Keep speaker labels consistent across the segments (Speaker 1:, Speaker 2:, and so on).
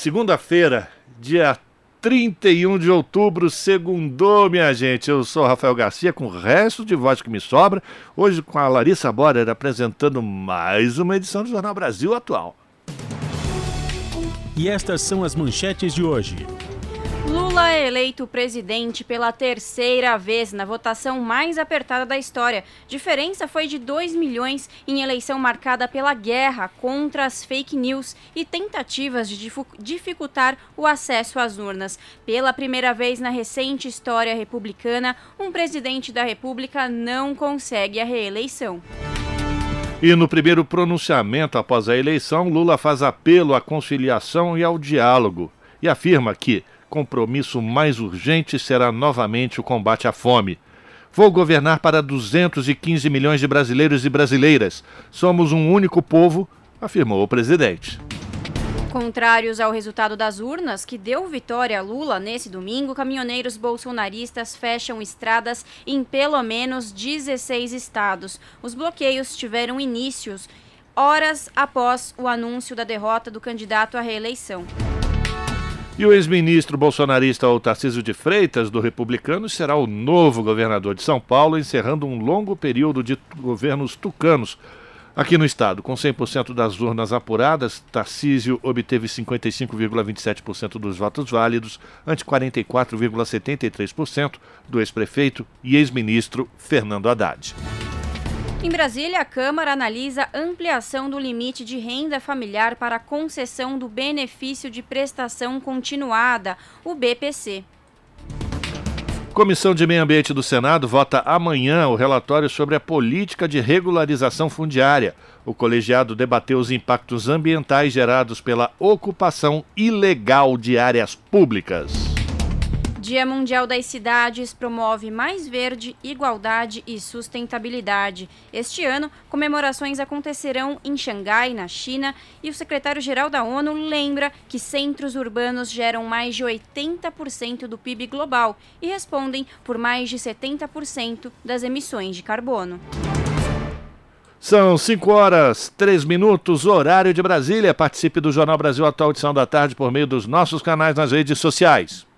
Speaker 1: segunda-feira, dia 31 de outubro, segundou, minha gente. Eu sou Rafael Garcia, com o resto de voz que me sobra. Hoje com a Larissa Borer apresentando mais uma edição do Jornal Brasil Atual.
Speaker 2: E estas são as manchetes de hoje.
Speaker 3: Lula é eleito presidente pela terceira vez na votação mais apertada da história. Diferença foi de 2 milhões em eleição marcada pela guerra contra as fake news e tentativas de dificultar o acesso às urnas. Pela primeira vez na recente história republicana, um presidente da República não consegue a reeleição.
Speaker 1: E no primeiro pronunciamento após a eleição, Lula faz apelo à conciliação e ao diálogo e afirma que compromisso mais urgente será novamente o combate à fome. Vou governar para 215 milhões de brasileiros e brasileiras. Somos um único povo, afirmou o presidente.
Speaker 3: Contrários ao resultado das urnas, que deu vitória a Lula nesse domingo, caminhoneiros bolsonaristas fecham estradas em pelo menos 16 estados. Os bloqueios tiveram inícios horas após o anúncio da derrota do candidato à reeleição.
Speaker 1: E o ex-ministro bolsonarista Tarcísio de Freitas, do Republicano, será o novo governador de São Paulo, encerrando um longo período de governos tucanos Aqui no estado, com 100% das urnas apuradas, Tarcísio obteve 55,27% dos votos válidos, ante 44,73% do ex-prefeito e ex-ministro Fernando Haddad.
Speaker 3: Em Brasília, a Câmara analisa ampliação do limite de renda familiar para concessão do benefício de prestação continuada, o BPC.
Speaker 1: Comissão de Meio Ambiente do Senado vota amanhã o relatório sobre a política de regularização fundiária. O colegiado debateu os impactos ambientais gerados pela ocupação ilegal de áreas públicas.
Speaker 3: Dia Mundial das Cidades promove mais verde, igualdade e sustentabilidade. Este ano, comemorações acontecerão em Xangai, na China, e o secretário-geral da ONU lembra que centros urbanos geram mais de 80% do PIB global e respondem por mais de 70% das emissões de carbono.
Speaker 1: São 5 horas, 3 minutos, horário de Brasília. Participe do Jornal Brasil Atual, edição da tarde, por meio dos nossos canais nas redes sociais.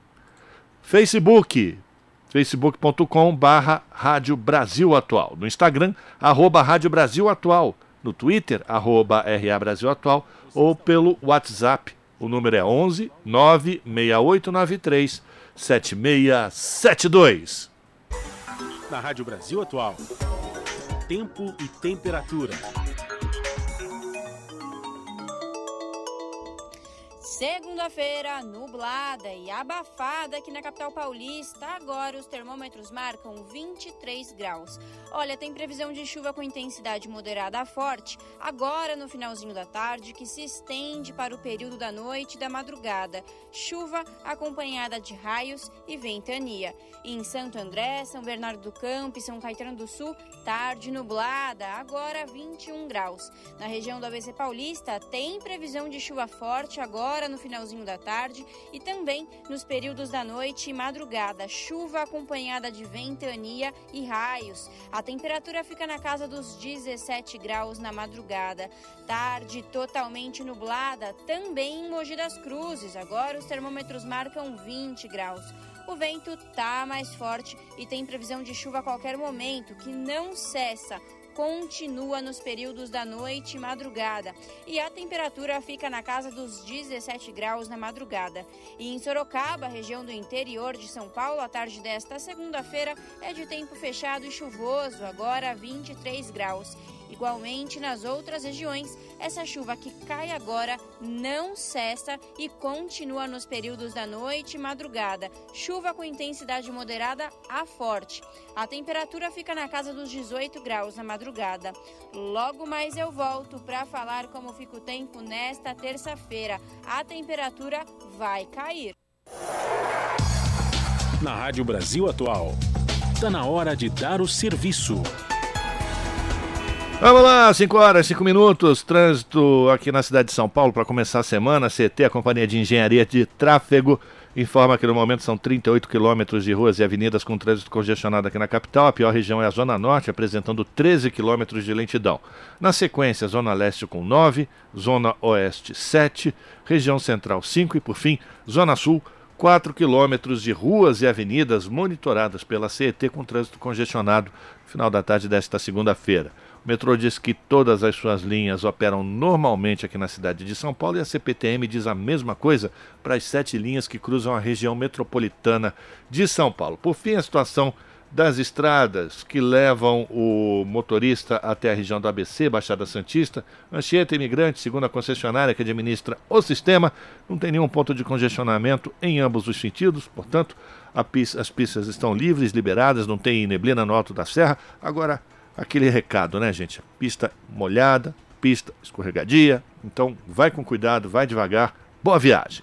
Speaker 1: Facebook, facebook.com barra Rádio Brasil Atual. No Instagram, arroba Rádio Brasil Atual. No Twitter, arroba RA Brasil Atual. Ou pelo WhatsApp, o número é 11 96893 7672.
Speaker 2: Na Rádio Brasil Atual, tempo e temperatura.
Speaker 3: Segunda-feira, nublada e abafada aqui na capital paulista. Agora os termômetros marcam 23 graus. Olha, tem previsão de chuva com intensidade moderada a forte, agora no finalzinho da tarde, que se estende para o período da noite e da madrugada. Chuva acompanhada de raios e ventania. Em Santo André, São Bernardo do Campo e São Caetano do Sul, tarde nublada, agora 21 graus. Na região do ABC Paulista, tem previsão de chuva forte agora no finalzinho da tarde e também nos períodos da noite e madrugada. Chuva acompanhada de ventania e raios. A temperatura fica na casa dos 17 graus na madrugada. Tarde totalmente nublada também em Mogi das Cruzes. Agora os termômetros marcam 20 graus. O vento tá mais forte e tem previsão de chuva a qualquer momento, que não cessa continua nos períodos da noite e madrugada e a temperatura fica na casa dos 17 graus na madrugada. E em Sorocaba, região do interior de São Paulo, a tarde desta segunda-feira é de tempo fechado e chuvoso, agora 23 graus. Igualmente, nas outras regiões, essa chuva que cai agora não cessa e continua nos períodos da noite e madrugada. Chuva com intensidade moderada a forte. A temperatura fica na casa dos 18 graus na madrugada. Logo mais eu volto para falar como fica o tempo nesta terça-feira. A temperatura vai cair.
Speaker 2: Na Rádio Brasil Atual, está na hora de dar o serviço.
Speaker 1: Vamos lá, 5 horas, 5 minutos. Trânsito aqui na cidade de São Paulo para começar a semana. CT, a Companhia de Engenharia de Tráfego, informa que no momento são 38 quilômetros de ruas e avenidas com trânsito congestionado aqui na capital. A pior região é a Zona Norte, apresentando 13 quilômetros de lentidão. Na sequência, Zona Leste com 9, Zona Oeste 7, região Central 5 e, por fim, Zona Sul 4 quilômetros de ruas e avenidas monitoradas pela CET com trânsito congestionado no final da tarde desta segunda-feira. O metrô diz que todas as suas linhas operam normalmente aqui na cidade de São Paulo e a CPTM diz a mesma coisa para as sete linhas que cruzam a região metropolitana de São Paulo. Por fim, a situação das estradas que levam o motorista até a região do ABC, Baixada Santista, Anchieta Imigrante, segundo a concessionária que administra o sistema, não tem nenhum ponto de congestionamento em ambos os sentidos, portanto, pista, as pistas estão livres, liberadas, não tem neblina no alto da serra. Agora, aquele recado, né, gente? Pista molhada, pista escorregadia. Então, vai com cuidado, vai devagar. Boa viagem.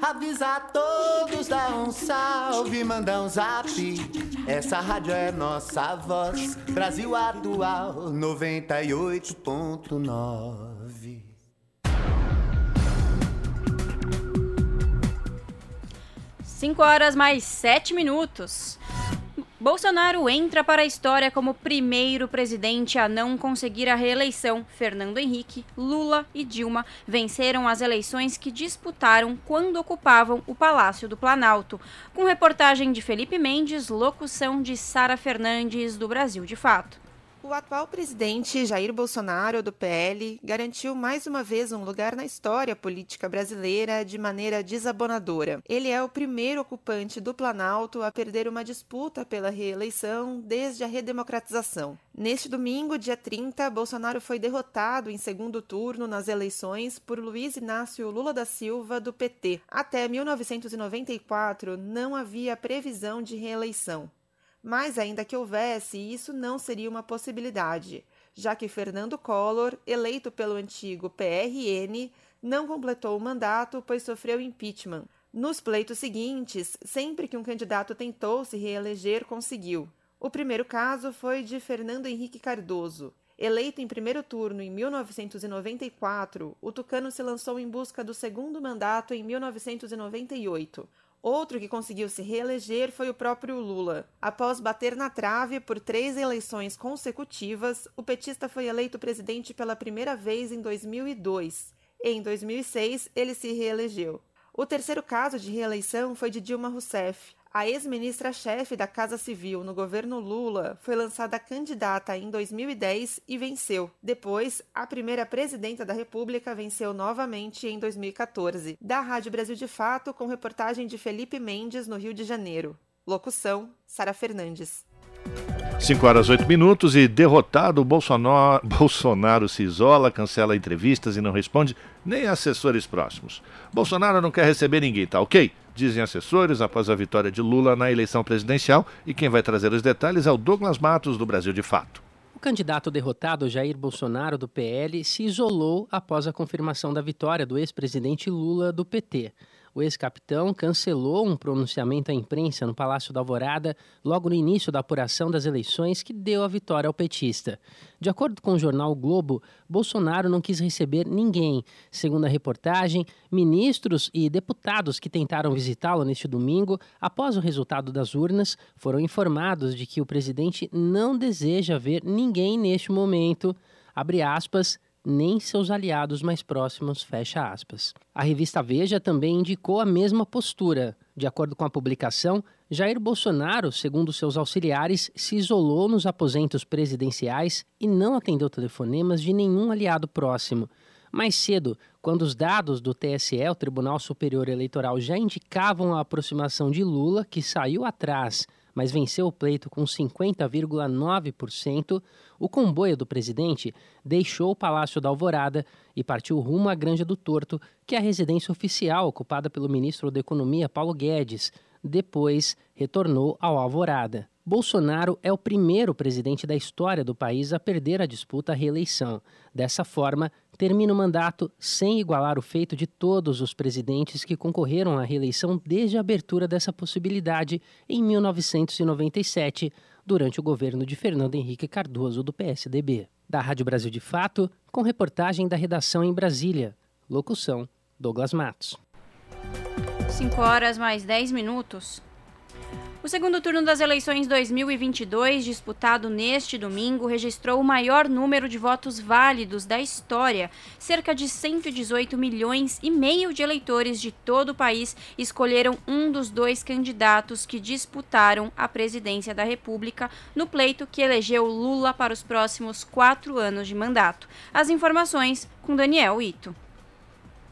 Speaker 4: Avisa a todos, dá um salve, manda um zap. Essa rádio é nossa voz. Brasil Atual 98.9.
Speaker 3: Cinco horas mais sete minutos. Bolsonaro entra para a história como primeiro presidente a não conseguir a reeleição. Fernando Henrique, Lula e Dilma venceram as eleições que disputaram quando ocupavam o Palácio do Planalto. Com reportagem de Felipe Mendes, locução de Sara Fernandes, do Brasil de Fato.
Speaker 5: O atual presidente Jair Bolsonaro, do PL, garantiu mais uma vez um lugar na história política brasileira de maneira desabonadora. Ele é o primeiro ocupante do Planalto a perder uma disputa pela reeleição desde a redemocratização. Neste domingo, dia 30, Bolsonaro foi derrotado em segundo turno nas eleições por Luiz Inácio Lula da Silva, do PT. Até 1994, não havia previsão de reeleição. Mas, ainda que houvesse, isso não seria uma possibilidade, já que Fernando Collor, eleito pelo antigo PRN, não completou o mandato, pois sofreu impeachment. Nos pleitos seguintes, sempre que um candidato tentou se reeleger, conseguiu. O primeiro caso foi de Fernando Henrique Cardoso. Eleito em primeiro turno em 1994, o tucano se lançou em busca do segundo mandato em 1998. Outro que conseguiu se reeleger foi o próprio Lula. Após bater na trave por três eleições consecutivas, o petista foi eleito presidente pela primeira vez em 2002. Em 2006, ele se reelegeu. O terceiro caso de reeleição foi de Dilma Rousseff. A ex-ministra-chefe da Casa Civil no governo Lula foi lançada candidata em 2010 e venceu. Depois, a primeira presidenta da República venceu novamente em 2014. Da Rádio Brasil de Fato, com reportagem de Felipe Mendes, no Rio de Janeiro. Locução: Sara Fernandes.
Speaker 1: 5 horas 8 minutos e derrotado, Bolsonaro, Bolsonaro se isola, cancela entrevistas e não responde nem assessores próximos. Bolsonaro não quer receber ninguém, tá ok? dizem assessores após a vitória de Lula na eleição presidencial. E quem vai trazer os detalhes é o Douglas Matos, do Brasil de Fato.
Speaker 6: O candidato derrotado, Jair Bolsonaro, do PL, se isolou após a confirmação da vitória do ex-presidente Lula, do PT. O ex-capitão cancelou um pronunciamento à imprensa no Palácio da Alvorada logo no início da apuração das eleições que deu a vitória ao petista. De acordo com o jornal o Globo, Bolsonaro não quis receber ninguém. Segundo a reportagem, ministros e deputados que tentaram visitá-lo neste domingo, após o resultado das urnas, foram informados de que o presidente não deseja ver ninguém neste momento. Abre aspas nem seus aliados mais próximos, fecha aspas. A revista Veja também indicou a mesma postura. De acordo com a publicação, Jair Bolsonaro, segundo seus auxiliares, se isolou nos aposentos presidenciais e não atendeu telefonemas de nenhum aliado próximo. Mais cedo, quando os dados do TSE, o Tribunal Superior Eleitoral, já indicavam a aproximação de Lula, que saiu atrás mas venceu o pleito com 50,9%, o comboio do presidente deixou o Palácio da Alvorada e partiu rumo à Granja do Torto, que é a residência oficial ocupada pelo ministro da Economia Paulo Guedes. Depois retornou ao Alvorada. Bolsonaro é o primeiro presidente da história do país a perder a disputa à reeleição. Dessa forma, termina o mandato sem igualar o feito de todos os presidentes que concorreram à reeleição desde a abertura dessa possibilidade em 1997, durante o governo de Fernando Henrique Cardoso, do PSDB. Da Rádio Brasil de Fato, com reportagem da redação em Brasília. Locução: Douglas Matos.
Speaker 3: 5 horas mais 10 minutos. O segundo turno das eleições 2022, disputado neste domingo, registrou o maior número de votos válidos da história. Cerca de 118 milhões e meio de eleitores de todo o país escolheram um dos dois candidatos que disputaram a presidência da República no pleito que elegeu Lula para os próximos quatro anos de mandato. As informações com Daniel Ito.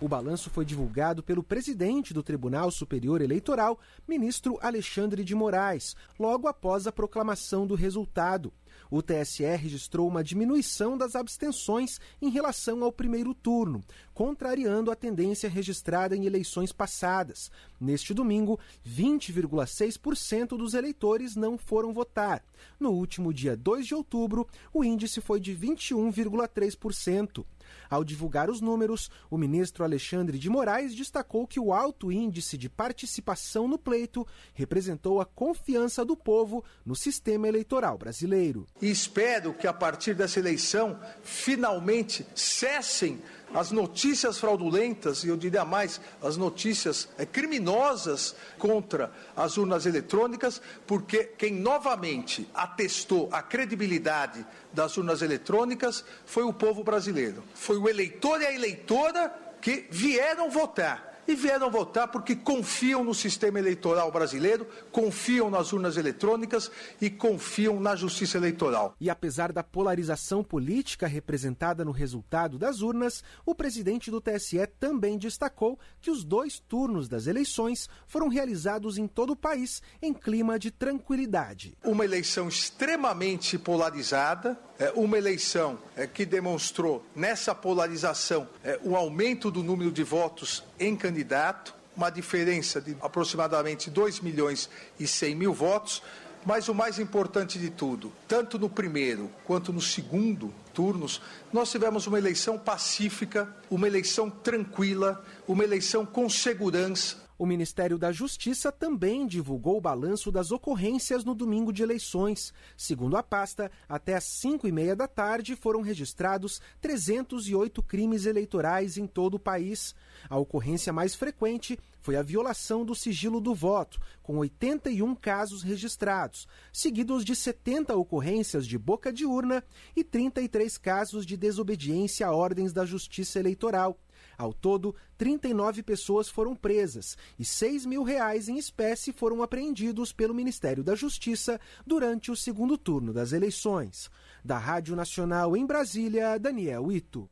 Speaker 7: O balanço foi divulgado pelo presidente do Tribunal Superior Eleitoral, ministro Alexandre de Moraes, logo após a proclamação do resultado. O TSE registrou uma diminuição das abstenções em relação ao primeiro turno, contrariando a tendência registrada em eleições passadas. Neste domingo, 20,6% dos eleitores não foram votar. No último dia 2 de outubro, o índice foi de 21,3%. Ao divulgar os números, o ministro Alexandre de Moraes destacou que o alto índice de participação no pleito representou a confiança do povo no sistema eleitoral brasileiro.
Speaker 8: E espero que a partir dessa eleição finalmente cessem as notícias fraudulentas, e eu diria mais, as notícias é, criminosas contra as urnas eletrônicas, porque quem novamente atestou a credibilidade das urnas eletrônicas foi o povo brasileiro. Foi o eleitor e a eleitora que vieram votar e vieram votar porque confiam no sistema eleitoral brasileiro, confiam nas urnas eletrônicas e confiam na justiça eleitoral.
Speaker 7: E apesar da polarização política representada no resultado das urnas, o presidente do TSE também destacou que os dois turnos das eleições foram realizados em todo o país em clima de tranquilidade.
Speaker 8: Uma eleição extremamente polarizada, uma eleição é, que demonstrou nessa polarização é, um aumento do número de votos em candidato, uma diferença de aproximadamente 2 milhões e 100 mil votos, mas o mais importante de tudo, tanto no primeiro quanto no segundo turnos, nós tivemos uma eleição pacífica, uma eleição tranquila, uma eleição com segurança,
Speaker 7: o Ministério da Justiça também divulgou o balanço das ocorrências no domingo de eleições. Segundo a pasta, até às 5 e meia da tarde foram registrados 308 crimes eleitorais em todo o país. A ocorrência mais frequente foi a violação do sigilo do voto, com 81 casos registrados, seguidos de 70 ocorrências de boca de urna e 33 casos de desobediência a ordens da Justiça Eleitoral. Ao todo, 39 pessoas foram presas e 6 mil reais em espécie foram apreendidos pelo Ministério da Justiça durante o segundo turno das eleições. Da Rádio Nacional em Brasília, Daniel Ito.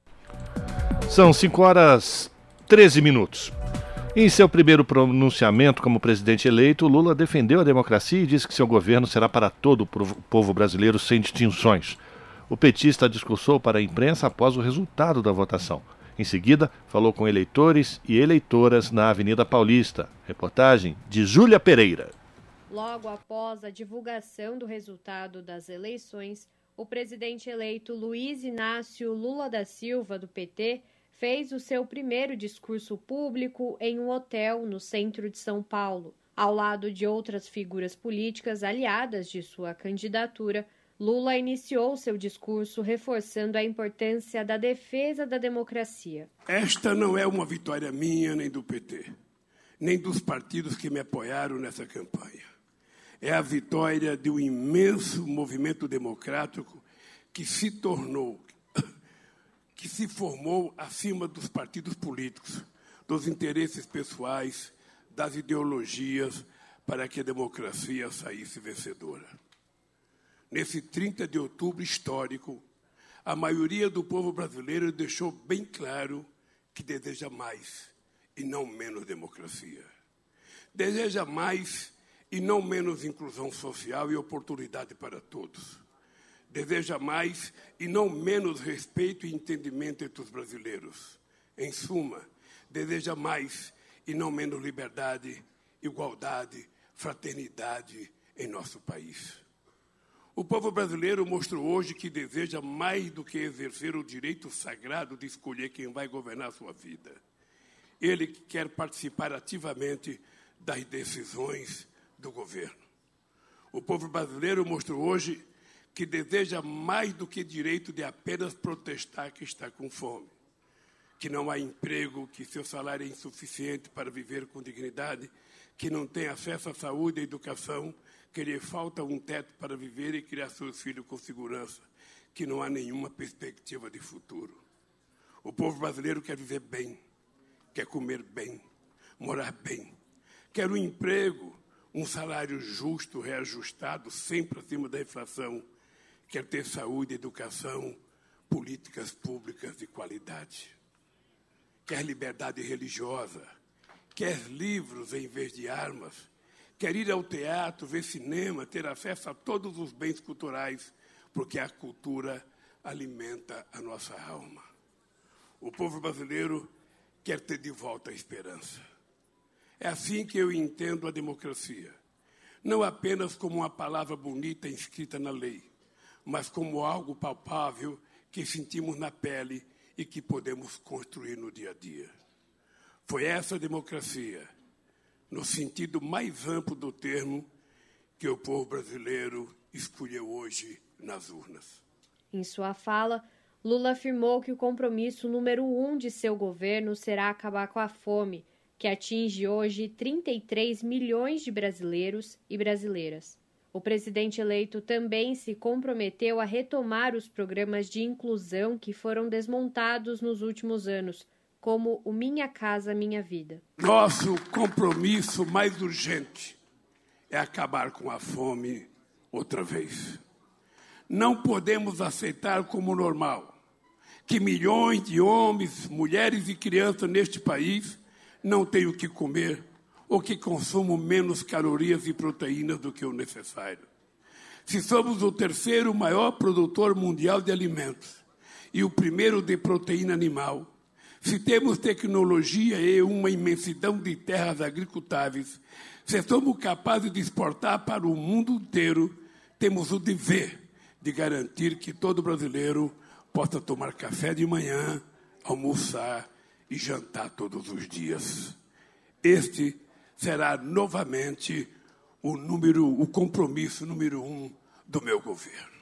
Speaker 1: São 5 horas 13 minutos. Em seu primeiro pronunciamento como presidente eleito, Lula defendeu a democracia e disse que seu governo será para todo o povo brasileiro sem distinções. O petista discursou para a imprensa após o resultado da votação. Em seguida, falou com eleitores e eleitoras na Avenida Paulista. Reportagem de Júlia Pereira.
Speaker 9: Logo após a divulgação do resultado das eleições, o presidente eleito Luiz Inácio Lula da Silva, do PT, fez o seu primeiro discurso público em um hotel no centro de São Paulo. Ao lado de outras figuras políticas aliadas de sua candidatura, Lula iniciou seu discurso reforçando a importância da defesa da democracia.
Speaker 10: Esta não é uma vitória minha nem do PT, nem dos partidos que me apoiaram nessa campanha. É a vitória de um imenso movimento democrático que se tornou, que se formou acima dos partidos políticos, dos interesses pessoais, das ideologias, para que a democracia saísse vencedora. Nesse 30 de outubro histórico, a maioria do povo brasileiro deixou bem claro que deseja mais e não menos democracia. Deseja mais e não menos inclusão social e oportunidade para todos deseja mais e não menos respeito e entendimento entre os brasileiros. Em suma, deseja mais e não menos liberdade, igualdade, fraternidade em nosso país. O povo brasileiro mostrou hoje que deseja mais do que exercer o direito sagrado de escolher quem vai governar a sua vida. Ele quer participar ativamente das decisões do governo. O povo brasileiro mostrou hoje que deseja mais do que direito de apenas protestar que está com fome, que não há emprego, que seu salário é insuficiente para viver com dignidade, que não tem acesso à saúde e educação, que lhe falta um teto para viver e criar seus filhos com segurança, que não há nenhuma perspectiva de futuro. O povo brasileiro quer viver bem, quer comer bem, morar bem, quer um emprego, um salário justo, reajustado, sempre acima da inflação. Quer ter saúde, educação, políticas públicas de qualidade, quer liberdade religiosa, quer livros em vez de armas, quer ir ao teatro, ver cinema, ter acesso a todos os bens culturais, porque a cultura alimenta a nossa alma. O povo brasileiro quer ter de volta a esperança. É assim que eu entendo a democracia. Não apenas como uma palavra bonita inscrita na lei, mas como algo palpável que sentimos na pele e que podemos construir no dia a dia. Foi essa democracia, no sentido mais amplo do termo, que o povo brasileiro escolheu hoje nas urnas.
Speaker 9: Em sua fala, Lula afirmou que o compromisso número um de seu governo será acabar com a fome, que atinge hoje 33 milhões de brasileiros e brasileiras. O presidente eleito também se comprometeu a retomar os programas de inclusão que foram desmontados nos últimos anos, como o Minha Casa Minha Vida.
Speaker 10: Nosso compromisso mais urgente é acabar com a fome outra vez. Não podemos aceitar como normal que milhões de homens, mulheres e crianças neste país não tenham o que comer ou que consumam menos calorias e proteínas do que o necessário. Se somos o terceiro maior produtor mundial de alimentos e o primeiro de proteína animal, se temos tecnologia e uma imensidão de terras agricultáveis, se somos capazes de exportar para o mundo inteiro, temos o dever de garantir que todo brasileiro possa tomar café de manhã, almoçar e jantar todos os dias. Este será novamente o número, o compromisso número um do meu governo.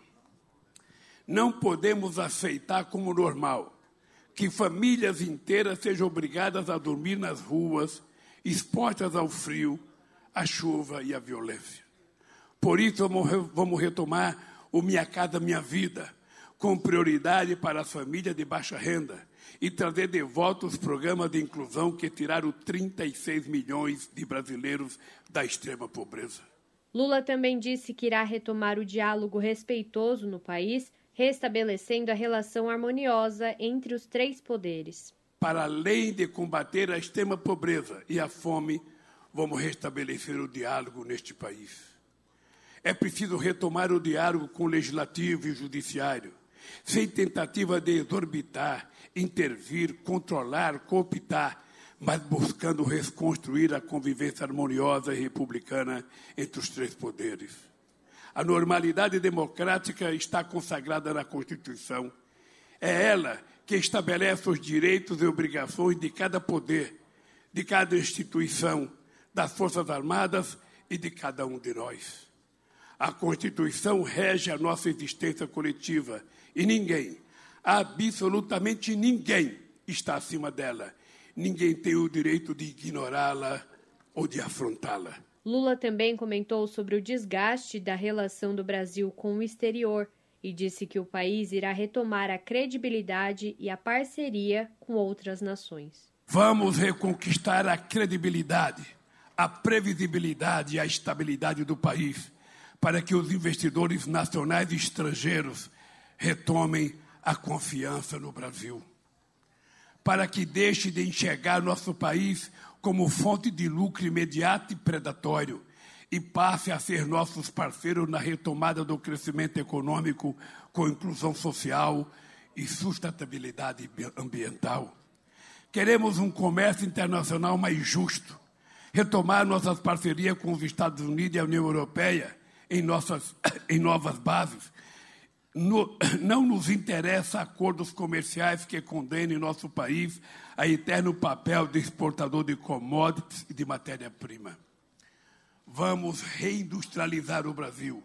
Speaker 10: Não podemos aceitar como normal que famílias inteiras sejam obrigadas a dormir nas ruas, expostas ao frio, à chuva e à violência. Por isso, vamos retomar o Minha Casa Minha Vida, com prioridade para as famílias de baixa renda, e trazer de volta os programas de inclusão que tiraram 36 milhões de brasileiros da extrema pobreza.
Speaker 9: Lula também disse que irá retomar o diálogo respeitoso no país, restabelecendo a relação harmoniosa entre os três poderes.
Speaker 10: Para além de combater a extrema pobreza e a fome, vamos restabelecer o diálogo neste país. É preciso retomar o diálogo com o legislativo e o judiciário, sem tentativa de exorbitar intervir, controlar, cooptar, mas buscando reconstruir a convivência harmoniosa e republicana entre os três poderes. A normalidade democrática está consagrada na Constituição. É ela que estabelece os direitos e obrigações de cada poder, de cada instituição, das Forças Armadas e de cada um de nós. A Constituição rege a nossa existência coletiva e ninguém, absolutamente ninguém, está acima dela. Ninguém tem o direito de ignorá-la ou de afrontá-la.
Speaker 9: Lula também comentou sobre o desgaste da relação do Brasil com o exterior e disse que o país irá retomar a credibilidade e a parceria com outras nações.
Speaker 10: Vamos reconquistar a credibilidade, a previsibilidade e a estabilidade do país para que os investidores nacionais e estrangeiros retomem a confiança no Brasil. Para que deixe de enxergar nosso país como fonte de lucro imediato e predatório e passe a ser nossos parceiros na retomada do crescimento econômico com inclusão social e sustentabilidade ambiental. Queremos um comércio internacional mais justo, retomar nossas parcerias com os Estados Unidos e a União Europeia em, nossas, em novas bases. No, não nos interessa acordos comerciais que condenem nosso país a eterno papel de exportador de commodities e de matéria-prima. Vamos reindustrializar o Brasil,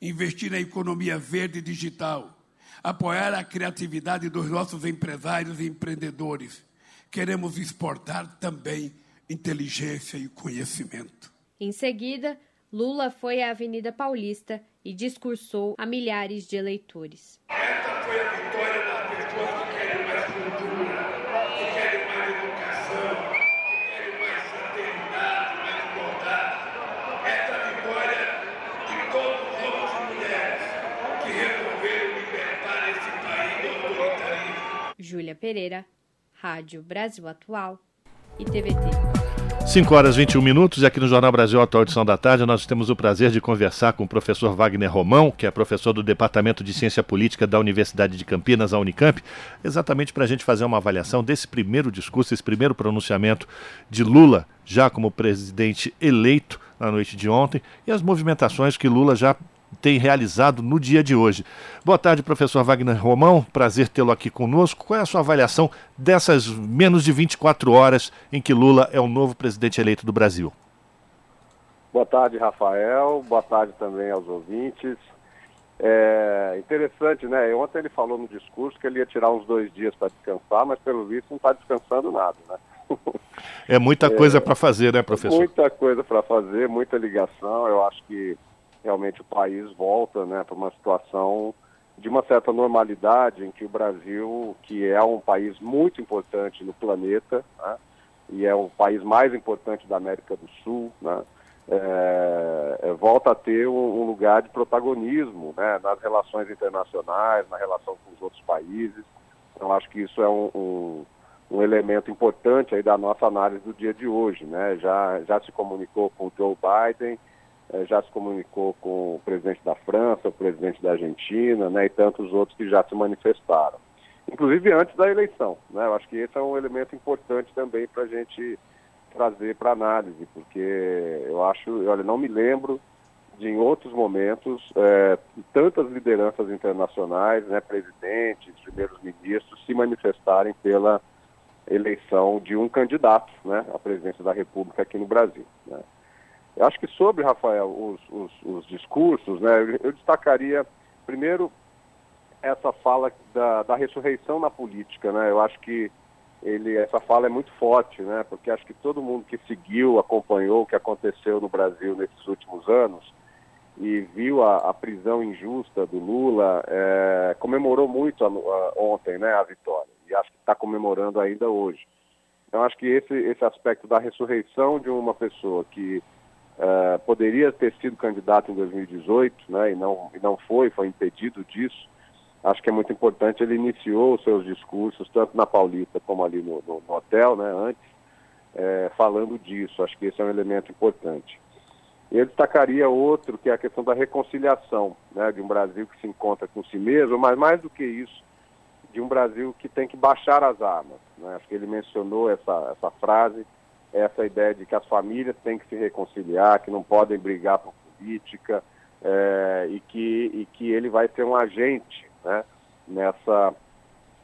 Speaker 10: investir na economia verde e digital, apoiar a criatividade dos nossos empresários e empreendedores. Queremos exportar também inteligência e conhecimento.
Speaker 9: Em seguida, Lula foi à Avenida Paulista e discursou a milhares de eleitores.
Speaker 10: Essa foi a vitória das pessoas que querem mais cultura, que querem mais educação, que querem mais fraternidade, mais igualdade. Essa vitória de todos os homens e mulheres que resolveram libertar esse país do autoritarismo.
Speaker 9: Júlia Pereira, Rádio Brasil Atual e TVT.
Speaker 1: 5 horas e 21 minutos e aqui no Jornal Brasil Atual Edição da Tarde nós temos o prazer de conversar com o professor Wagner Romão, que é professor do Departamento de Ciência Política da Universidade de Campinas, a Unicamp, exatamente para a gente fazer uma avaliação desse primeiro discurso, esse primeiro pronunciamento de Lula, já como presidente eleito na noite de ontem, e as movimentações que Lula já tem realizado no dia de hoje. Boa tarde, professor Wagner Romão. Prazer tê-lo aqui conosco. Qual é a sua avaliação dessas menos de 24 horas em que Lula é o novo presidente eleito do Brasil?
Speaker 11: Boa tarde, Rafael. Boa tarde também aos ouvintes. É interessante, né? Ontem ele falou no discurso que ele ia tirar uns dois dias para descansar, mas pelo visto não está descansando nada, né?
Speaker 1: É muita coisa é, para fazer, né, professor?
Speaker 11: Muita coisa para fazer, muita ligação. Eu acho que realmente o país volta né, para uma situação de uma certa normalidade em que o Brasil, que é um país muito importante no planeta, né, e é o país mais importante da América do Sul, né, é, é, volta a ter um, um, lugar de protagonismo né, nas relações internacionais, na relação com os outros países. Então, acho que isso é um, um, um, elemento importante aí da nossa análise do dia de hoje. Né? Já, já se comunicou com o Joe Biden, já se comunicou com o presidente da França, o presidente da Argentina, né, e tantos outros que já se manifestaram. Inclusive antes da eleição. Né, eu acho que esse é um elemento importante também para a gente trazer para análise, porque eu acho, olha, não me lembro de em outros momentos é, tantas lideranças internacionais, né, presidentes, primeiros ministros, se manifestarem pela eleição de um candidato né, à presidência da República aqui no Brasil. Né. Eu acho que sobre, Rafael, os, os, os discursos, né, eu, destacaria, primeiro, essa fala da, da ressurreição na política. Né? Eu acho que ele, essa fala é muito forte, né? porque acho que todo mundo que seguiu, acompanhou o que aconteceu no Brasil nesses últimos anos e viu a, a prisão injusta do Lula, é, comemorou muito a, a, ontem né, a vitória. E acho que está comemorando ainda hoje. Então, acho que esse, esse aspecto da ressurreição de uma pessoa que Uh, poderia ter sido candidato em 2018, né, e não, e não foi, foi impedido disso. Acho que é muito importante. Ele iniciou os seus discursos, tanto na Paulista como ali no, no, no hotel, né, antes, é, falando disso. Acho que esse é um elemento importante. Eu destacaria outro, que é a questão da reconciliação, né, de um Brasil que se encontra com si mesmo, mas mais do que isso, de um Brasil que tem que baixar as armas. Né? Acho que ele mencionou essa, essa frase essa ideia de que as famílias têm que se reconciliar, que não podem brigar por política, é, e, que, e que ele vai ser um agente né, nessa,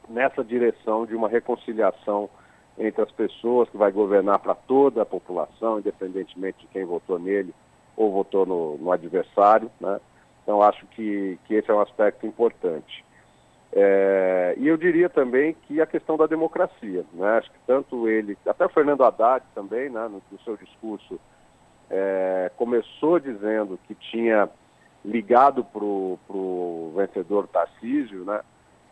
Speaker 11: nessa direção de uma reconciliação entre as pessoas que vai governar para toda a população, independentemente de quem votou nele ou votou no, no adversário. Né? Então, acho que, que esse é um aspecto importante. É, e eu diria também que a questão da democracia. Né? Acho que tanto ele, até o Fernando Haddad também, né, no, no seu discurso, é, começou dizendo que tinha ligado para o vencedor Tarcísio, né,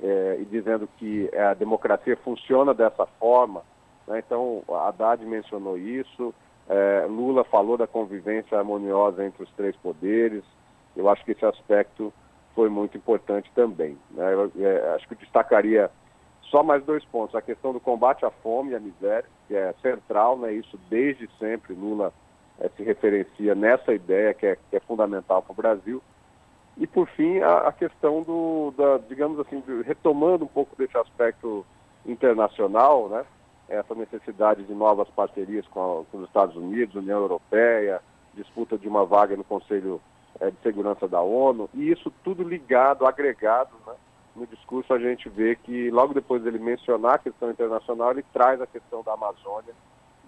Speaker 11: é, e dizendo que a democracia funciona dessa forma. Né? Então, Haddad mencionou isso, é, Lula falou da convivência harmoniosa entre os três poderes. Eu acho que esse aspecto foi muito importante também. Né? Eu, é, acho que eu destacaria só mais dois pontos. A questão do combate à fome e à miséria, que é central, né? isso desde sempre Lula é, se referencia nessa ideia que é, que é fundamental para o Brasil. E, por fim, a, a questão do, da, digamos assim, retomando um pouco desse aspecto internacional, né? essa necessidade de novas parcerias com, a, com os Estados Unidos, União Europeia, disputa de uma vaga no Conselho é, de segurança da ONU, e isso tudo ligado, agregado, né? no discurso a gente vê que logo depois dele mencionar a questão internacional, ele traz a questão da Amazônia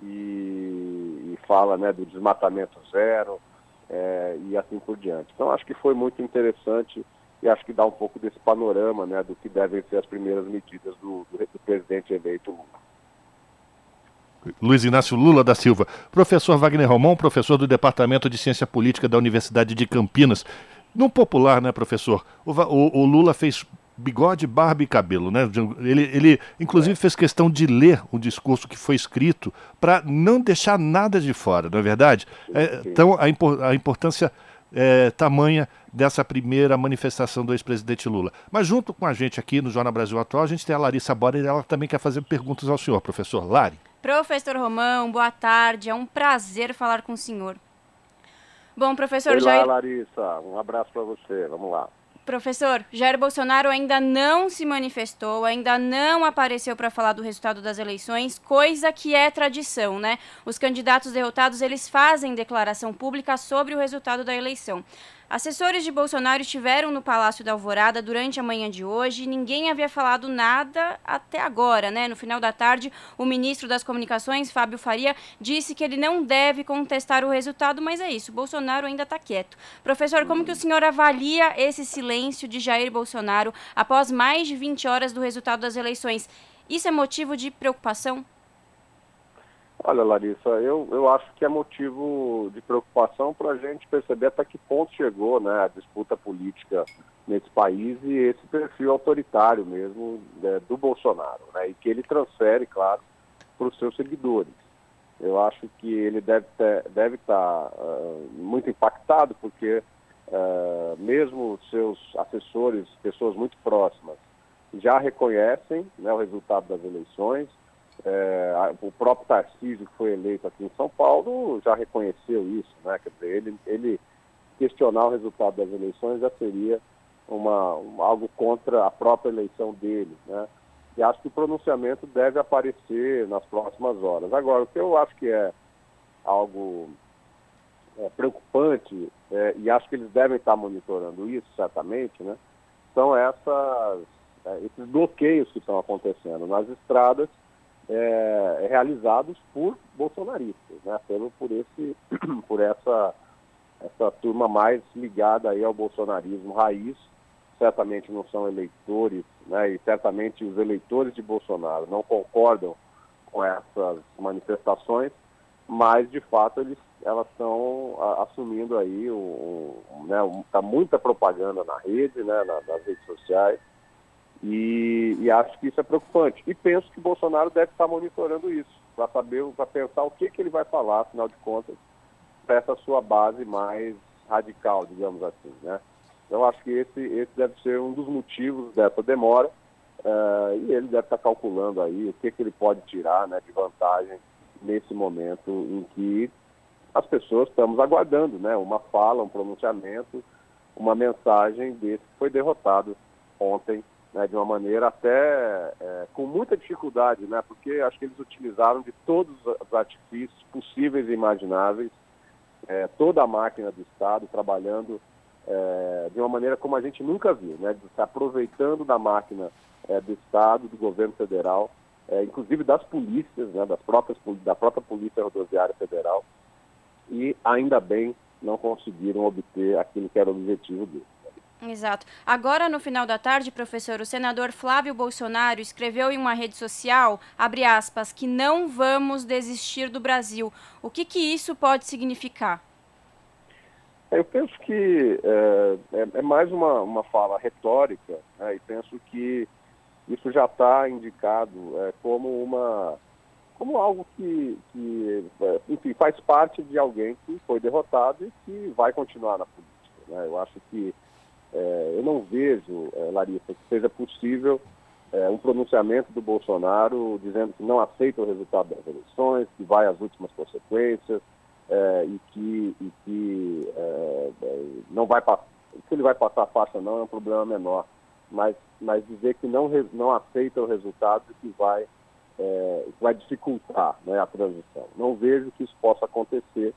Speaker 11: e, e fala né, do desmatamento zero é, e assim por diante. Então acho que foi muito interessante e acho que dá um pouco desse panorama né, do que devem ser as primeiras medidas do, do, do presidente eleito Lula.
Speaker 1: Luiz Inácio Lula da Silva. Professor Wagner Romão, professor do Departamento de Ciência Política da Universidade de Campinas. No popular, né, professor? O, o, o Lula fez bigode, barba e cabelo, né? Ele, ele inclusive fez questão de ler o discurso que foi escrito para não deixar nada de fora, não é verdade? É, então a, a importância é, tamanha dessa primeira manifestação do ex-presidente Lula. Mas junto com a gente aqui no Jornal Brasil Atual, a gente tem a Larissa Bora e ela também quer fazer perguntas ao senhor, professor Lari.
Speaker 3: Professor Romão, boa tarde. É um prazer falar com o senhor. Bom, professor
Speaker 11: Oi
Speaker 3: Jair...
Speaker 11: Larissa. Um abraço para você. Vamos lá.
Speaker 3: Professor, Jair Bolsonaro ainda não se manifestou, ainda não apareceu para falar do resultado das eleições, coisa que é tradição, né? Os candidatos derrotados, eles fazem declaração pública sobre o resultado da eleição. Assessores de Bolsonaro estiveram no Palácio da Alvorada durante a manhã de hoje. Ninguém havia falado nada até agora, né? No final da tarde, o ministro das Comunicações, Fábio Faria, disse que ele não deve contestar o resultado, mas é isso, Bolsonaro ainda está quieto. Professor, como que o senhor avalia esse silêncio de Jair Bolsonaro após mais de 20 horas do resultado das eleições? Isso é motivo de preocupação?
Speaker 11: Olha, Larissa, eu, eu acho que é motivo de preocupação para a gente perceber até que ponto chegou né, a disputa política nesse país e esse perfil autoritário mesmo né, do Bolsonaro, né, e que ele transfere, claro, para os seus seguidores. Eu acho que ele deve ter, deve estar tá, uh, muito impactado, porque uh, mesmo seus assessores, pessoas muito próximas, já reconhecem né, o resultado das eleições, é, o próprio Tarcísio, que foi eleito aqui em São Paulo, já reconheceu isso, né? Quer dizer, ele, ele questionar o resultado das eleições já seria uma, um, algo contra a própria eleição dele, né? E acho que o pronunciamento deve aparecer nas próximas horas. Agora, o que eu acho que é algo é, preocupante, é, e acho que eles devem estar monitorando isso, certamente, né? São essas, é, esses bloqueios que estão acontecendo nas estradas é, realizados por bolsonaristas, né? Pelo, por, esse, por essa, essa turma mais ligada aí ao bolsonarismo raiz, certamente não são eleitores, né? E certamente os eleitores de Bolsonaro não concordam com essas manifestações, mas de fato eles, elas estão assumindo aí, o, né, um, tá muita propaganda na rede, né, na, nas redes sociais, e, e, acho que isso é preocupante. E penso que Bolsonaro deve estar monitorando isso, para saber, para pensar o que, que ele vai falar, afinal de contas, para essa sua base mais radical, digamos assim. Né? Então acho que esse, esse deve ser um dos motivos dessa demora. Uh, e ele deve estar calculando aí o que, que ele pode tirar né, de vantagem nesse momento em que as pessoas estamos aguardando né, uma fala, um pronunciamento, uma mensagem desse que foi derrotado ontem né, de uma maneira até é, com muita dificuldade, né, porque acho que eles utilizaram de todos os artifícios possíveis e imagináveis, é, toda a máquina do Estado trabalhando é, de uma maneira como a gente nunca viu, né, se aproveitando da máquina é, do Estado, do governo federal, é, inclusive das polícias, né, das próprias, da própria Polícia Rodoviária Federal, e ainda bem não conseguiram obter aquilo que era o objetivo deles.
Speaker 3: Exato. Agora, no final da tarde, professor, o senador Flávio Bolsonaro escreveu em uma rede social, abre aspas, que não vamos desistir do Brasil. O que, que isso pode significar?
Speaker 11: Eu penso que é, é, é mais uma, uma fala retórica né, e penso que isso já está indicado é, como uma como algo que, que é, enfim, faz parte de alguém que foi derrotado e que vai continuar na política. Né? Eu acho que é, eu não vejo, é, Larissa, que seja possível é, um pronunciamento do Bolsonaro dizendo que não aceita o resultado das eleições, que vai às últimas consequências é, e que, e que é, não vai. Se ele vai passar a faixa não é um problema menor, mas, mas dizer que não, não aceita o resultado que vai é, vai dificultar né, a transição. Não vejo que isso possa acontecer,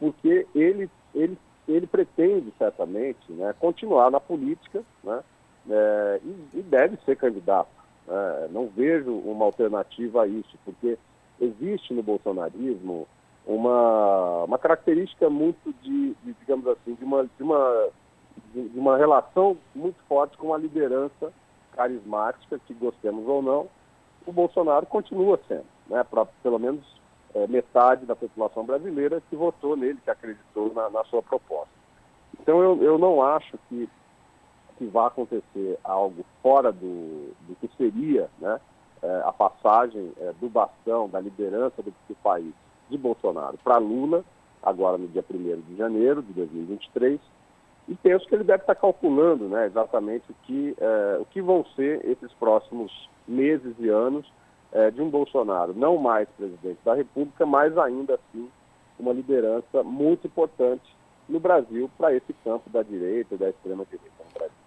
Speaker 11: porque ele, ele, ele pretende certamente né, continuar na política né, é, e, e, deve ser candidato. Né. Não vejo uma alternativa a isso, porque existe no bolsonarismo uma, uma característica muito de, de digamos assim, de uma, de, uma, de uma relação muito forte com a liderança carismática, que gostemos ou não, o Bolsonaro continua sendo, né, para pelo menos é, metade da população brasileira que votou nele, que acreditou na, na sua proposta. Então eu, eu não acho que, que vá acontecer algo fora do, do que seria né, é, a passagem é, do bastão, da liderança do, do país de Bolsonaro para Lula, agora no dia 1 de janeiro de 2023, e penso que ele deve estar calculando né, exatamente o que, é, o que vão ser esses próximos meses e anos é, de um Bolsonaro, não mais presidente da República, mas ainda assim uma liderança muito importante no Brasil para esse campo da direita e da extrema-direita no Brasil.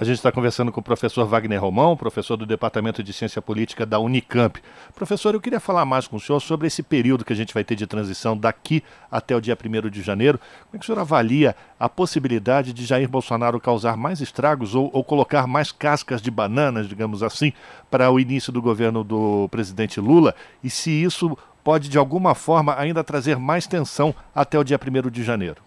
Speaker 1: A gente está conversando com o professor Wagner Romão, professor do Departamento de Ciência Política da Unicamp. Professor, eu queria falar mais com o senhor sobre esse período que a gente vai ter de transição daqui até o dia 1 de janeiro. Como é que o senhor avalia a possibilidade de Jair Bolsonaro causar mais estragos ou, ou colocar mais cascas de bananas, digamos assim, para o início do governo do presidente Lula? E se isso pode, de alguma forma, ainda trazer mais tensão até o dia 1 de janeiro?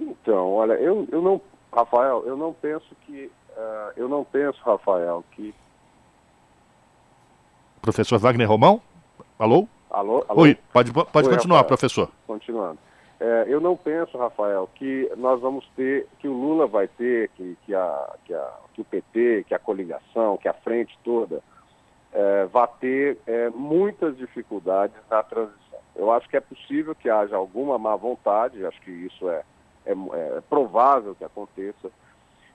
Speaker 11: Então, olha, eu, eu não Rafael, eu não penso que, uh, eu não penso, Rafael, que...
Speaker 1: Eh, professor Wagner Romão? Alô?
Speaker 11: Alô? alô?
Speaker 1: Oi, pode, pode Oi, continuar, Rafael. professor.
Speaker 11: Continuando. É, eu não penso, Rafael, que nós vamos ter, que o Lula vai ter, que, que, a, que, a, que o PT, que a coligação, que a frente toda, é, vai ter é, muitas dificuldades na transição. Eu acho que é possível que haja alguma má vontade, acho que isso é, é, é provável que aconteça,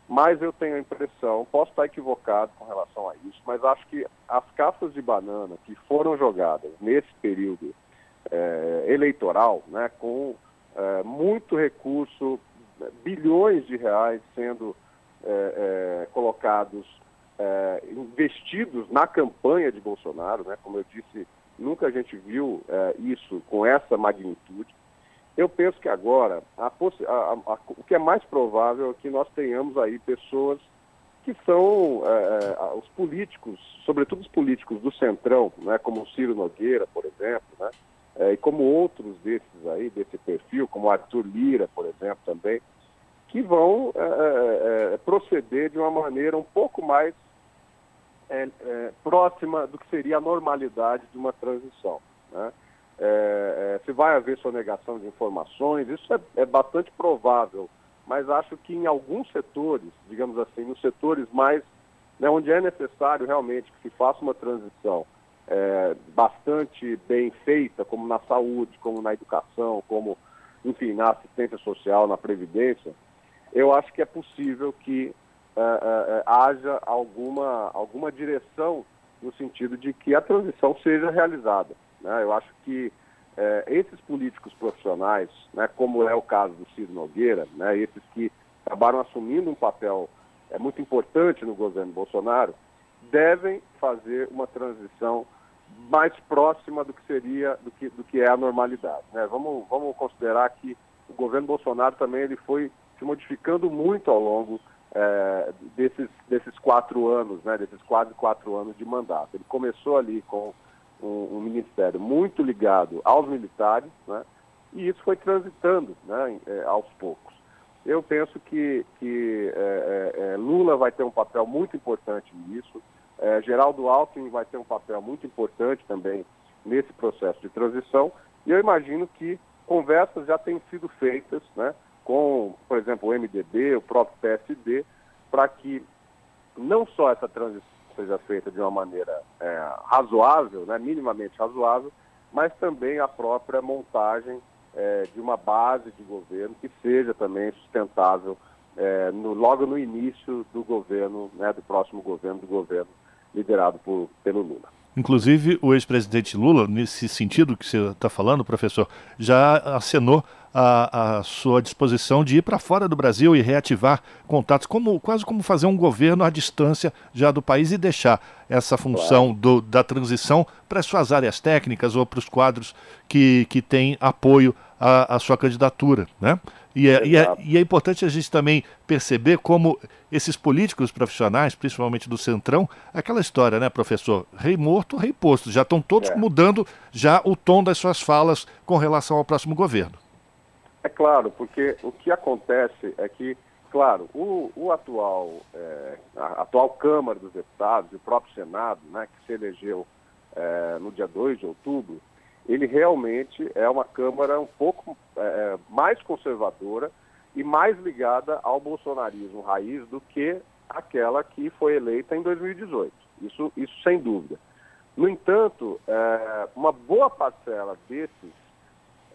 Speaker 11: mas eu tenho a impressão, posso estar equivocado com relação a isso, mas acho que as cascas de banana que foram jogadas nesse período é, eleitoral, né, com é, muito recurso, bilhões de reais sendo é, é colocados, é, investidos na campanha de Bolsonaro, né, como eu disse, nunca a gente viu é, isso com essa magnitude. Eu penso que agora a, a, a, o que é mais provável é que nós tenhamos aí pessoas que são é, é, os políticos, sobretudo os políticos do centrão, né, como o Ciro Nogueira, por exemplo, né, é, e como outros desses aí, desse perfil, como Arthur Lira, por exemplo, também, que vão é, é, é proceder de uma maneira um pouco mais próxima do que seria a normalidade de uma transição. Né? É, é, se vai haver sonegação de informações, isso é, é, bastante provável, mas acho que em alguns setores, digamos assim, nos setores mais, né, onde é necessário realmente que se faça uma transição é, bastante bem feita, como na saúde, como na educação, como, enfim, na assistência social, na previdência, eu acho que é possível que é, é, é, haja alguma, alguma direção no sentido de que a transição seja realizada. Né? Eu acho que é, esses políticos profissionais, né, como é o caso do Ciro Nogueira, né, esses que acabaram assumindo um papel é, muito importante no governo Bolsonaro, devem fazer uma transição mais próxima do que seria, do que, do que é a normalidade. Né? Vamos, vamos considerar que o governo Bolsonaro também ele foi se modificando muito ao longo é, desses, desses quatro anos, né, desses quase quatro anos de mandato. Ele começou ali com um, um ministério muito ligado aos militares, né, e isso foi transitando né, é, aos poucos. Eu penso que, que é, é, é Lula vai ter um papel muito importante nisso, é, Geraldo Alckmin vai ter um papel muito importante também nesse processo de transição, e eu imagino que conversas já têm sido feitas né, com, por exemplo, o MDB, o próprio PSD, para que não só essa transição seja feita de uma maneira é, razoável, né, minimamente razoável, mas também a própria montagem é, de uma base de governo que seja também sustentável é, no, logo no início do governo, né, do próximo governo, do governo liderado por, pelo Lula.
Speaker 1: Inclusive, o ex-presidente Lula, nesse sentido que você está falando, professor, já acenou a, a sua disposição de ir para fora do Brasil e reativar contatos, como, quase como fazer um governo à distância já do país e deixar essa função do, da transição para as suas áreas técnicas ou para os quadros que, que têm apoio à, à sua candidatura. Né? E é, e, é, e é, importante a gente também perceber como esses políticos profissionais, principalmente do Centrão, aquela história, né, professor? Rei morto, rei posto. Já estão todos é. mudando já o tom das suas falas com relação ao próximo governo.
Speaker 11: É claro, porque o que acontece é que, claro, o, o atual, é, a atual Câmara dos Deputados e o próprio Senado, né, que se elegeu é, no dia 2 de outubro, ele realmente é uma Câmara um pouco é, é, mais conservadora e mais ligada ao bolsonarismo raiz do que aquela que foi eleita em 2018. Isso, isso sem dúvida. No entanto, é, uma boa parcela desses,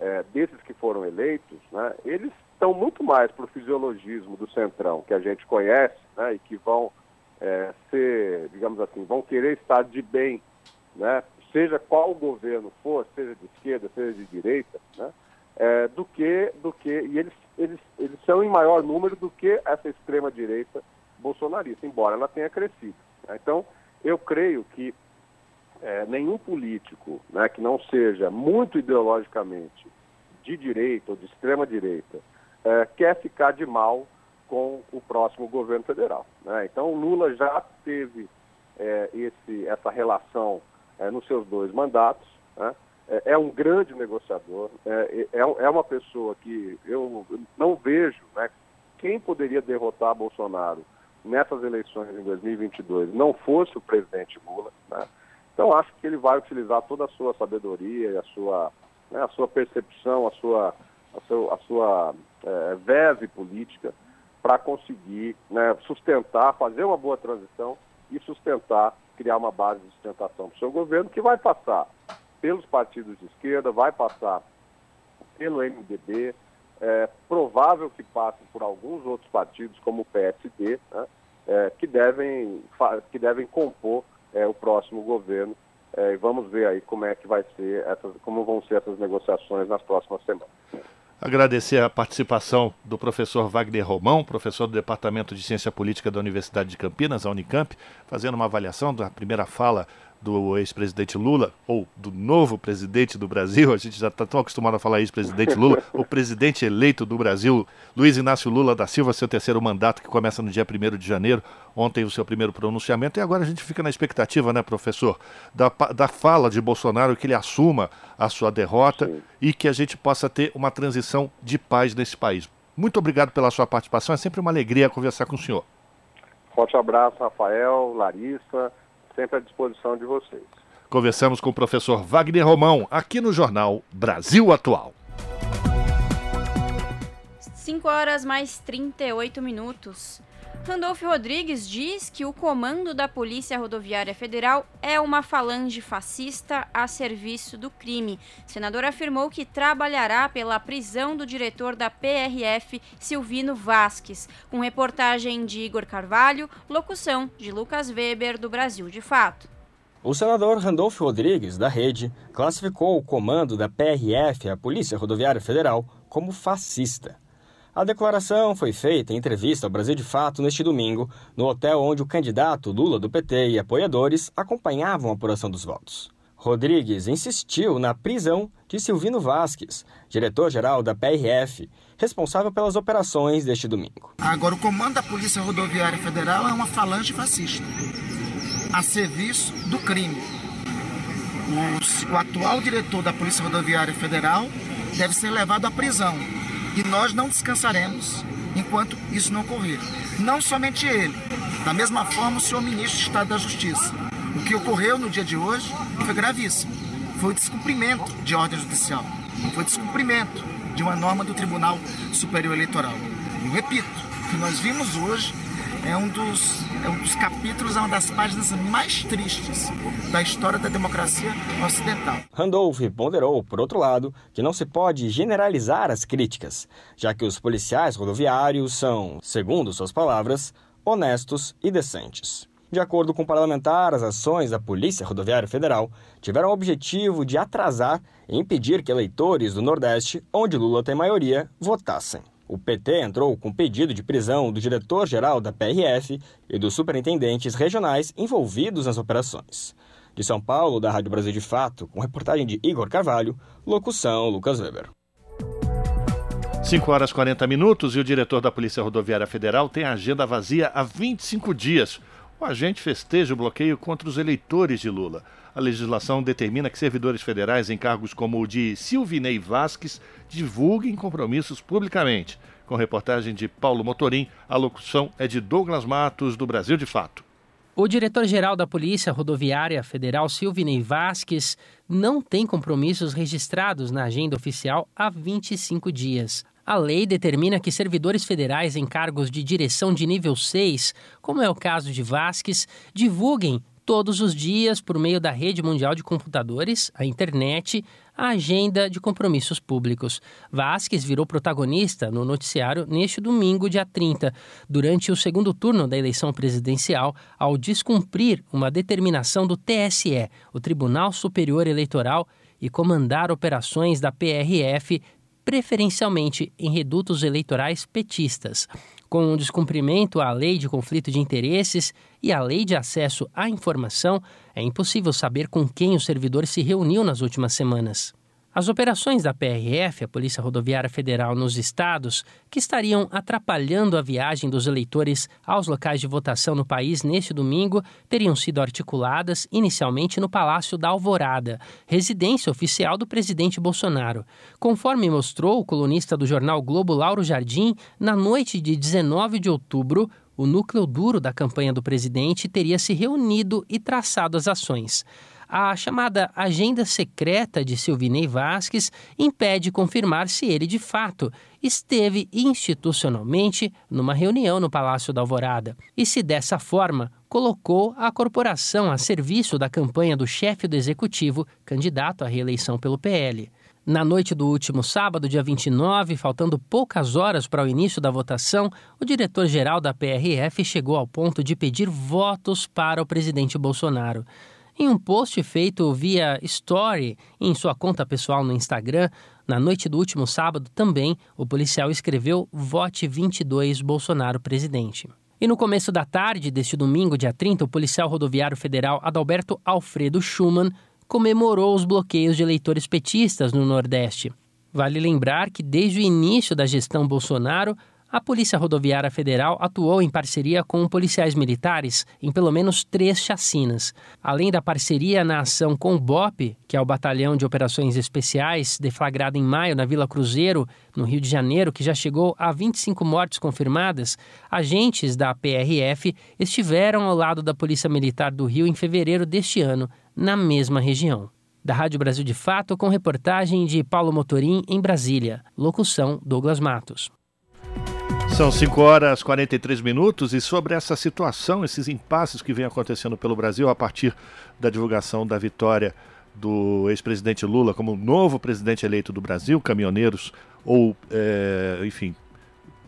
Speaker 11: é, desses que foram eleitos, né, eles estão muito mais para o fisiologismo do centrão, que a gente conhece, né, e que vão é, ser, digamos assim, vão querer estar de bem né, seja qual governo for, seja de esquerda, seja de direita, né, é, do que, do que e eles, eles, eles são em maior número do que essa extrema direita bolsonarista, embora ela tenha crescido. Né. Então, eu creio que é, nenhum político né, que não seja muito ideologicamente de direita ou de extrema direita é, quer ficar de mal com o próximo governo federal. Né? Então, Lula já teve é, esse, essa relação é, nos seus dois mandatos. Né? É, é, um grande negociador, é, é, é, uma pessoa que eu não vejo né, quem poderia derrotar Bolsonaro nessas eleições em 2022 não fosse o presidente Lula. Né? Então acho que ele vai utilizar toda a sua sabedoria a sua, né, a sua percepção, a sua, a sua, a sua é, verve política para conseguir né, sustentar, fazer uma boa transição e sustentar criar uma base de sustentação para o seu governo, que vai passar pelos partidos de esquerda, vai passar pelo MDB, é provável que passe por alguns outros partidos, como o PSD, né, é, que, devem, que devem compor é, o próximo governo. É, e vamos ver aí como é que vai ser essas, como vão ser essas negociações nas próximas semanas.
Speaker 1: Agradecer a participação do professor Wagner Romão, professor do Departamento de Ciência Política da Universidade de Campinas, a Unicamp, fazendo uma avaliação da primeira fala do ex-presidente Lula, ou do novo presidente do Brasil, a gente já está tão acostumado a falar ex-presidente Lula, o presidente eleito do Brasil, Luiz Inácio Lula da Silva, seu terceiro mandato, que começa no dia 1 de janeiro, ontem o seu primeiro pronunciamento, e agora a gente fica na expectativa, né, professor, da, da fala de Bolsonaro, que ele assuma a sua derrota Sim. e que a gente possa ter uma transição de paz nesse país. Muito obrigado pela sua participação, é sempre uma alegria conversar com o senhor.
Speaker 11: Forte abraço, Rafael, Larissa, sempre à disposição de vocês.
Speaker 1: Conversamos com o professor Wagner Romão, aqui no jornal Brasil Atual.
Speaker 3: 5 horas mais 38 minutos. Randolfo Rodrigues diz que o comando da Polícia Rodoviária Federal é uma falange fascista a serviço do crime. O senador afirmou que trabalhará pela prisão do diretor da PRF, Silvino Vasques, com reportagem de Igor Carvalho, locução de Lucas Weber, do Brasil de Fato.
Speaker 12: O senador Randolfo Rodrigues, da Rede, classificou o comando da PRF, a Polícia Rodoviária Federal, como fascista. A declaração foi feita em entrevista ao Brasil de Fato neste domingo, no hotel onde o candidato Lula do PT e apoiadores acompanhavam a apuração dos votos. Rodrigues insistiu na prisão de Silvino Vasques, diretor-geral da PRF, responsável pelas operações deste domingo.
Speaker 13: Agora, o comando da Polícia Rodoviária Federal é uma falange fascista, a serviço do crime. O, o atual diretor da Polícia Rodoviária Federal deve ser levado à prisão. E nós não descansaremos enquanto isso não ocorrer. Não somente ele, da mesma forma o senhor ministro do Estado da Justiça. O que ocorreu no dia de hoje foi gravíssimo. Foi o descumprimento de ordem judicial. Foi descumprimento de uma norma do Tribunal Superior Eleitoral. Eu repito, o que nós vimos hoje é um dos, é um dos capítulos, é uma das páginas mais tristes da história da democracia ocidental.
Speaker 12: Randolph ponderou, por outro lado, que não se pode generalizar as críticas, já que os policiais rodoviários são, segundo suas palavras, honestos e decentes. De acordo com o parlamentar, as ações da Polícia Rodoviária Federal tiveram o objetivo de atrasar e impedir que eleitores do Nordeste, onde Lula tem maioria, votassem. O PT entrou com pedido de prisão do diretor-geral da PRF e dos superintendentes regionais envolvidos nas operações. De São Paulo, da Rádio Brasil de Fato, com reportagem de Igor Carvalho, locução Lucas Weber.
Speaker 1: 5 horas 40 minutos e o diretor da Polícia Rodoviária Federal tem a agenda vazia há 25 dias. O agente festeja o bloqueio contra os eleitores de Lula. A legislação determina que servidores federais em cargos como o de Silvinei Vasques divulguem compromissos publicamente. Com reportagem de Paulo Motorim, a locução é de Douglas Matos, do Brasil de Fato.
Speaker 6: O diretor-geral da Polícia Rodoviária Federal, Silvinei Vasques, não tem compromissos registrados na agenda oficial há 25 dias. A lei determina que servidores federais em cargos de direção de nível 6, como é o caso de Vasques, divulguem todos os dias, por meio da rede mundial de computadores, a internet, a agenda de compromissos públicos. Vasques virou protagonista no noticiário neste domingo, dia 30, durante o segundo turno da eleição presidencial, ao descumprir uma determinação do TSE, o Tribunal Superior Eleitoral, e comandar operações da PRF preferencialmente em redutos eleitorais petistas, com o descumprimento à lei de conflito de interesses e à lei de acesso à informação, é impossível saber com quem o servidor se reuniu nas últimas semanas. As operações da PRF, a Polícia Rodoviária Federal, nos estados, que estariam atrapalhando a viagem dos eleitores aos locais de votação no país neste domingo, teriam sido articuladas inicialmente no Palácio da Alvorada, residência oficial do presidente Bolsonaro. Conforme mostrou o colunista do jornal Globo Lauro Jardim, na noite de 19 de outubro, o núcleo duro da campanha do presidente teria se reunido e traçado as ações. A chamada agenda secreta de Silvinei Vasques impede confirmar se ele, de fato, esteve institucionalmente numa reunião no Palácio da Alvorada e se dessa forma colocou a corporação a serviço da campanha do chefe do executivo, candidato à reeleição pelo PL. Na noite do último sábado, dia 29, faltando poucas horas para o início da votação, o diretor-geral da PRF chegou ao ponto de pedir votos para o presidente Bolsonaro. Em um post feito via Story em sua conta pessoal no Instagram, na noite do último sábado também, o policial escreveu Vote 22 Bolsonaro presidente. E no começo da tarde deste domingo, dia 30, o policial rodoviário federal Adalberto Alfredo Schumann comemorou os bloqueios de eleitores petistas no Nordeste. Vale lembrar que desde o início da gestão Bolsonaro, a Polícia Rodoviária Federal atuou em parceria com policiais militares em pelo menos três chacinas. Além da parceria na ação com o BOP, que é o Batalhão de Operações Especiais, deflagrado em maio na Vila Cruzeiro, no Rio de Janeiro, que já chegou a 25 mortes confirmadas, agentes da PRF estiveram ao lado da Polícia Militar do Rio em fevereiro deste ano, na mesma região. Da Rádio Brasil de Fato, com reportagem de Paulo Motorim em Brasília. Locução Douglas Matos.
Speaker 1: São 5 horas e 43 minutos e sobre essa situação, esses impasses que vem acontecendo pelo Brasil a partir da divulgação da vitória do ex-presidente Lula como novo presidente eleito do Brasil, caminhoneiros ou, é, enfim,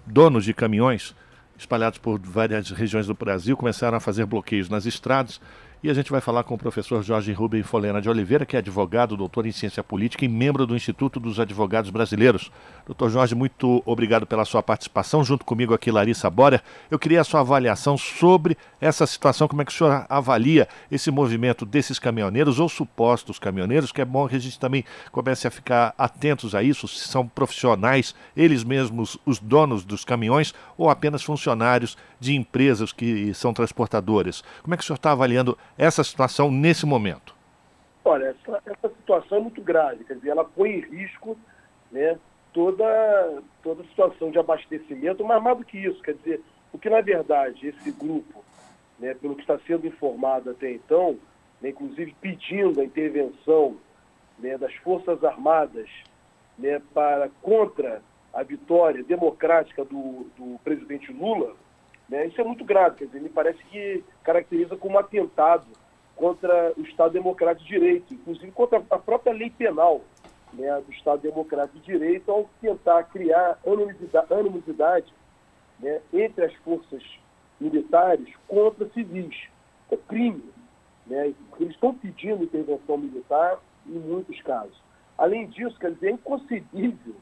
Speaker 1: donos de caminhões espalhados por várias regiões do Brasil começaram a fazer bloqueios nas estradas E a gente vai falar com o professor Jorge Rubem Folena de Oliveira, que é advogado, doutor em ciência política e membro do Instituto dos Advogados Brasileiros. Doutor Jorge, muito obrigado pela sua participação. Junto comigo aqui, Larissa Bória. Eu queria a sua avaliação sobre essa situação, como é que o senhor avalia esse movimento desses caminhoneiros ou supostos caminhoneiros, que é bom que a gente também comece a ficar atentos a isso, se são profissionais, eles mesmos os donos dos caminhões ou apenas funcionários de empresas que são transportadoras. Como é que o senhor está avaliando essa situação nesse momento?
Speaker 14: Olha, essa, essa situação é muito grave, quer dizer, ela põe em risco né, toda, toda a situação de abastecimento, mas mais do que isso, quer dizer, o que na verdade esse grupo, né, pelo que está sendo informado até então, né, inclusive pedindo a intervenção né, das Forças Armadas né, para contra a vitória democrática do, do presidente Lula, né? Isso é muito grave, quer dizer, me parece que caracteriza como atentado contra o Estado Democrático de Direito, inclusive contra a própria lei penal né, do Estado Democrático de Direito, ao tentar criar animosidade, né, entre as forças militares contra civis. É crime. Né? Eles estão pedindo intervenção militar em muitos casos. Além disso, quer dizer, é inconcebível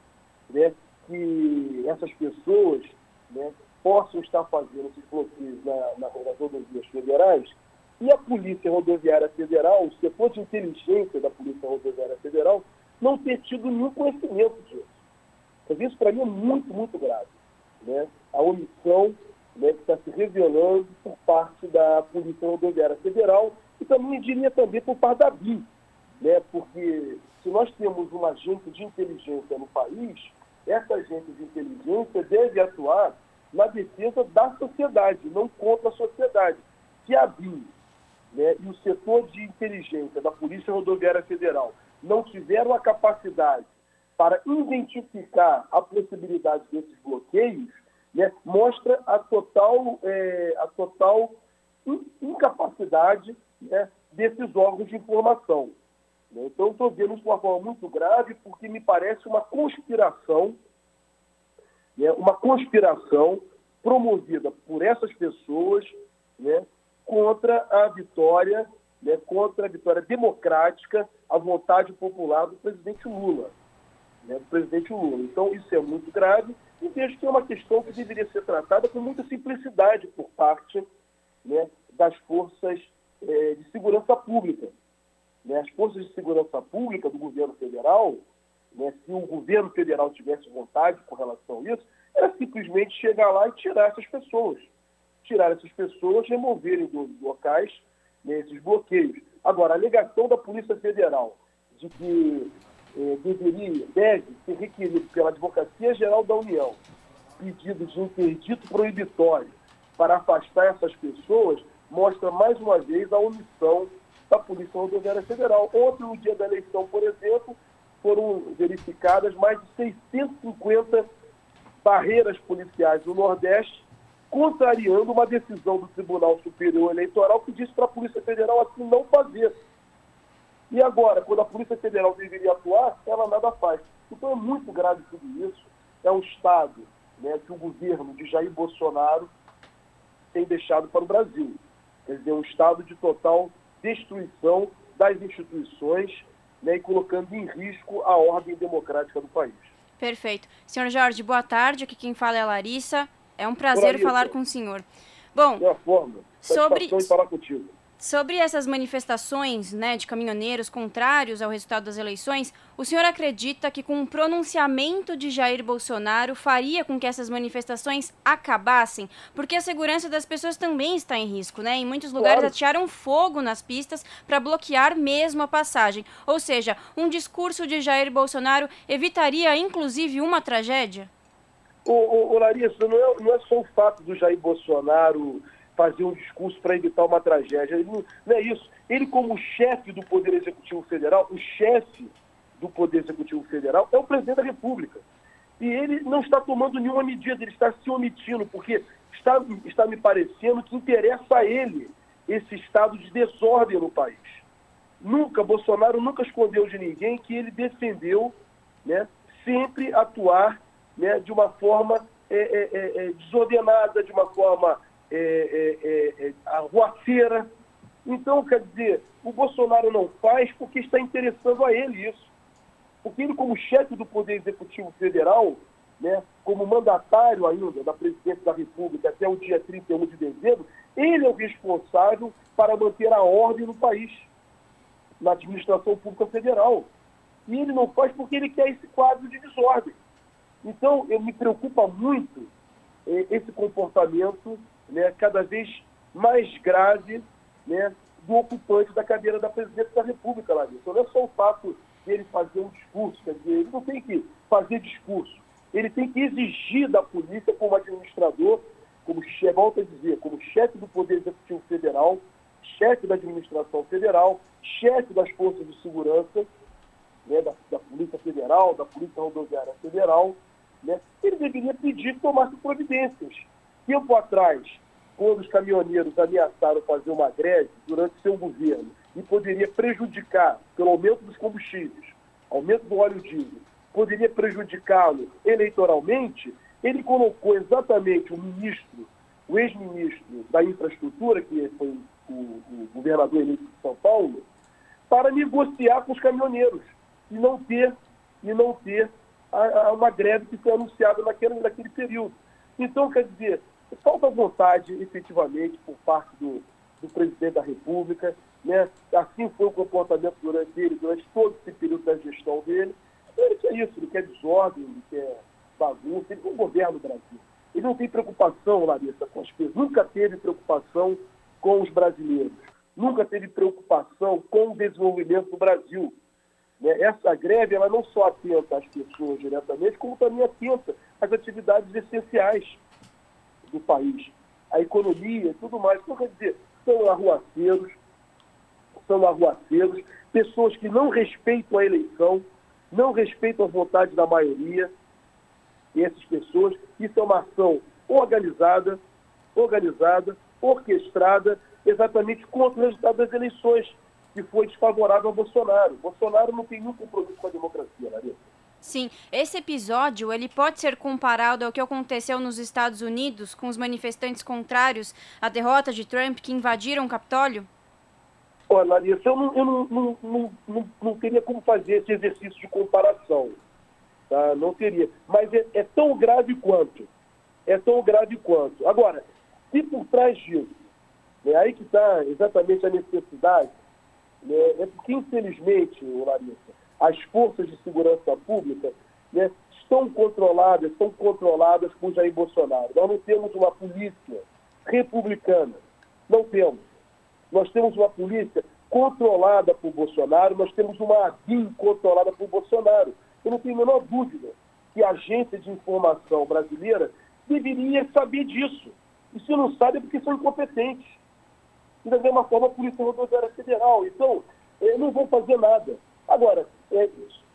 Speaker 14: né, que essas pessoas né, possam estar fazendo esses bloqueios na, na, nas rodovias federais e a Polícia Rodoviária Federal, o setor de inteligência da Polícia Rodoviária Federal, não ter tido nenhum conhecimento disso. Mas isso, para mim, é muito, muito grave. Né? A omissão né, que está se revelando por parte da Polícia Rodoviária Federal e também, diria também, por parte da BIM. Né? Porque se nós temos uma agente de inteligência no país, essa agente de inteligência deve atuar na defesa da sociedade, não contra a sociedade. Se a BIM né, e o setor de inteligência da Polícia Rodoviária Federal não tiveram a capacidade para identificar a possibilidade desses bloqueios, né, mostra a total, é, a total incapacidade né, desses órgãos de informação. Né. Então, estou vendo isso de uma forma muito grave, porque me parece uma conspiração né, uma conspiração promovida por essas pessoas né, contra a vitória, né, contra a vitória democrática, a vontade popular do presidente Lula. Né, do presidente Lula. Então, isso é muito grave e vejo que é uma questão que deveria ser tratada com muita simplicidade por parte né, das forças eh, de segurança pública. Né, as forças de segurança pública do governo federal né, se o governo federal tivesse vontade com relação a isso, era simplesmente chegar lá e tirar essas pessoas. Tirar essas pessoas, removerem dos locais né, esses bloqueios. Agora, a alegação da Polícia Federal de que eh, deveria, deve ser requerido pela Advocacia Geral da União pedido de interdito proibitório para afastar essas pessoas mostra mais uma vez a omissão da Polícia Rodoviária Federal. Ontem, no dia da eleição, por exemplo, foram verificadas mais de 650 barreiras policiais no Nordeste, contrariando uma decisão do Tribunal Superior Eleitoral que disse para a Polícia Federal assim não fazer. E agora, quando a Polícia Federal deveria atuar, ela nada faz. Então é muito grave tudo isso. É um Estado né, que o governo de Jair Bolsonaro tem deixado para o Brasil. Quer dizer, um Estado de total destruição das instituições né, e colocando em risco a ordem democrática do país.
Speaker 3: Perfeito. Senhor Jorge, boa tarde. Aqui quem fala é a Larissa. É um prazer falar com o senhor. Bom,
Speaker 14: forma.
Speaker 3: sobre
Speaker 14: falar contigo.
Speaker 3: Sobre essas manifestações né, de caminhoneiros contrários ao resultado das eleições, o senhor acredita que com o pronunciamento de Jair Bolsonaro faria com que essas manifestações acabassem? Porque a segurança das pessoas também está em risco, né? Em muitos lugares claro. atiraram fogo nas pistas para bloquear mesmo a passagem. Ou seja, um discurso de Jair Bolsonaro evitaria inclusive uma tragédia?
Speaker 14: Ô, ô, ô Larissa, não é, não é só o fato do Jair Bolsonaro fazer um discurso para evitar uma tragédia. Não, não é isso. Ele, como chefe do Poder Executivo Federal, o chefe do Poder Executivo Federal é o presidente da República. E ele não está tomando nenhuma medida, ele está se omitindo, porque está, está me parecendo que interessa a ele esse estado de desordem no país. Nunca, Bolsonaro nunca escondeu de ninguém que ele defendeu né, sempre atuar né, de uma forma é, é, é, é desordenada, de uma forma é, é, é, é, arruaceira, Então, quer dizer, o Bolsonaro não faz porque está interessando a ele isso. Porque ele, como chefe do Poder Executivo Federal, né, como mandatário ainda da presidência da República até o dia 31 de dezembro, ele é o responsável para manter a ordem no país, na administração pública federal. E ele não faz porque ele quer esse quadro de desordem. Então, eu me preocupa muito eh, esse comportamento né, cada vez mais grave né, do ocupante da cadeira da presidência da República, Larissa. Não é só o fato dele fazer um discurso, quer dizer, ele não tem que fazer discurso, ele tem que exigir da polícia como administrador, como chefe, volto a dizer, como chefe do Poder Executivo Federal, chefe da administração federal, chefe das forças de segurança, né, da, da, Polícia Federal, da Polícia Rodoviária Federal, né, ele deveria pedir que tomasse providências. Tempo atrás, quando os caminhoneiros ameaçaram fazer uma greve durante seu governo e poderia prejudicar, pelo aumento dos combustíveis, aumento do óleo diesel, poderia prejudicá-lo eleitoralmente, ele colocou exatamente o ministro, o ex-ministro da infraestrutura, que foi o, o governador eleito de São Paulo, para negociar com os caminhoneiros e não ter, e não ter a, a uma greve que foi anunciada naquele, naquele período. Então, quer dizer, falta vontade, efetivamente, por parte do, do presidente da República. Né? Assim foi o comportamento durante dele, durante todo esse período da gestão dele. Ele quer isso, ele quer desordem, ele quer bagunça, ele não governa o Brasil. Ele não tem preocupação, Larissa, com as pessoas. Nunca teve preocupação com os brasileiros. Nunca teve preocupação com o desenvolvimento do Brasil. Né? Essa greve ela não só atenta às pessoas diretamente, como também atenta às atividades essenciais do país, a economia e tudo mais. Então, quer dizer, são arruaceiros, são arruaceiros, pessoas que não respeitam a eleição, não respeitam a vontade da maioria, essas pessoas, isso é uma ação organizada, organizada, orquestrada, exatamente contra o resultado das eleições, que foi desfavorável ao Bolsonaro. Bolsonaro não tem nenhum compromisso com a democracia, Larissa.
Speaker 3: Sim, esse episódio ele pode ser comparado ao que aconteceu nos Estados Unidos com os manifestantes contrários à derrota de Trump que invadiram o Capitólio?
Speaker 14: Olha, Larissa, eu não, eu não, não, não, não, teria como fazer esse exercício de comparação. Tá? Não teria. Mas é, é tão grave quanto. É tão grave quanto. Agora, se por trás disso, né, aí que está exatamente a necessidade, né, é porque, infelizmente, Larissa, as forças de segurança pública né, estão controladas, estão controladas por Jair Bolsonaro. Nós não temos uma polícia republicana. Não temos. Nós temos uma polícia controlada por Bolsonaro, nós temos uma ABIN controlada por Bolsonaro. Eu não tenho a menor dúvida que a agência de informação brasileira deveria saber disso. E se não sabe é porque são incompetentes. E da mesma forma a Polícia Rodoviária Federal. Então, eh, não vão fazer nada. Agora, é,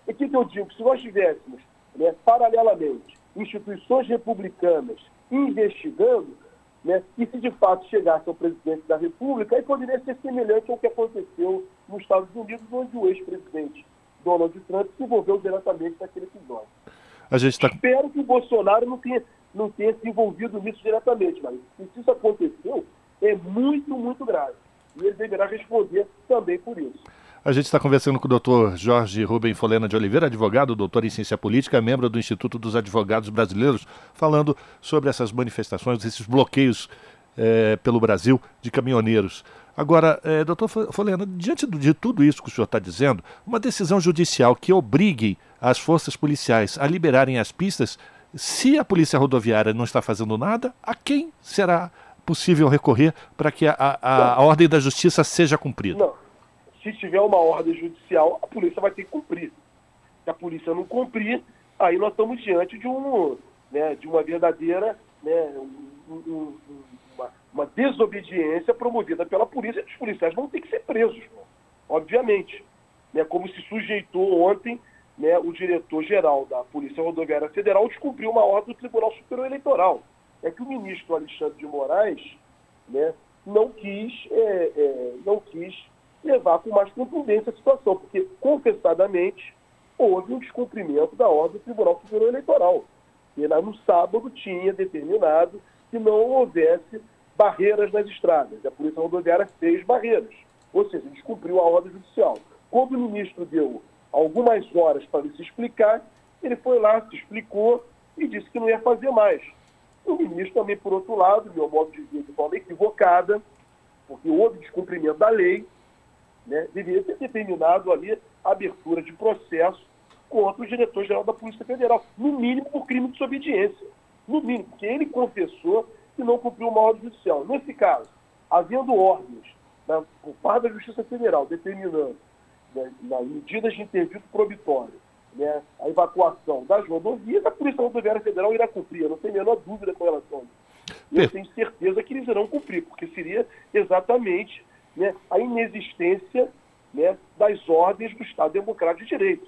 Speaker 14: o que, que eu digo? Se nós tivéssemos, né, paralelamente, instituições republicanas investigando, né, e se de fato chegasse ao presidente da República, aí poderia ser semelhante ao que aconteceu nos Estados Unidos, onde o ex-presidente Donald Trump se envolveu diretamente naquele episódio.
Speaker 1: A gente tá...
Speaker 14: Espero que o Bolsonaro não tenha, não tenha se envolvido nisso diretamente, mas se isso aconteceu, é muito, muito grave. E ele deverá responder também por isso.
Speaker 1: A gente está conversando com o doutor Jorge Rubem Folena de Oliveira, advogado, doutor em ciência política, membro do Instituto dos Advogados Brasileiros, falando sobre essas manifestações, esses bloqueios é, pelo Brasil de caminhoneiros. Agora, é, doutor Folena, diante de tudo isso que o senhor está dizendo, uma decisão judicial que obrigue as forças policiais a liberarem as pistas, se a polícia rodoviária não está fazendo nada, a quem será possível recorrer para que a, a, a ordem da justiça seja cumprida?
Speaker 14: Não se tiver uma ordem judicial, a polícia vai ter que cumprir. Se a polícia não cumprir, aí nós estamos diante de, um, né, de uma verdadeira né, um, um, uma, uma, desobediência promovida pela polícia. Os policiais vão ter que ser presos, obviamente. Né, como se sujeitou ontem né, o diretor-geral da Polícia Rodoviária Federal descumpriu uma ordem do Tribunal Superior Eleitoral. É que o ministro Alexandre de Moraes né, não quis, é, é, não quis levar com mais contundência a situação, porque, confessadamente, houve um descumprimento da ordem do Tribunal Superior Eleitoral. E lá no sábado tinha determinado que não houvesse barreiras nas estradas. A Polícia Rodoviária fez barreiras, ou seja, descumpriu a ordem judicial. Quando o ministro deu algumas horas para ele se explicar, ele foi lá, se explicou e disse que não ia fazer mais. O ministro também, por outro lado, meu modo de ver de forma equivocada, porque houve descumprimento da lei, né, deveria ter determinado ali a abertura de processo contra o diretor-geral da Polícia Federal, no mínimo por crime de desobediência. No mínimo, porque ele confessou que não cumpriu uma ordem judicial. Nesse caso, havendo ordens né, por parte da Justiça Federal determinando né, nas medidas de intervento probitório né, a evacuação das rodovias, a Polícia Rodoviária Federal irá cumprir. Eu não tenho a menor dúvida com relação a isso. Eu tenho certeza que eles irão cumprir, porque seria exatamente né, a inexistência né, das ordens do Estado Democrático de Direito.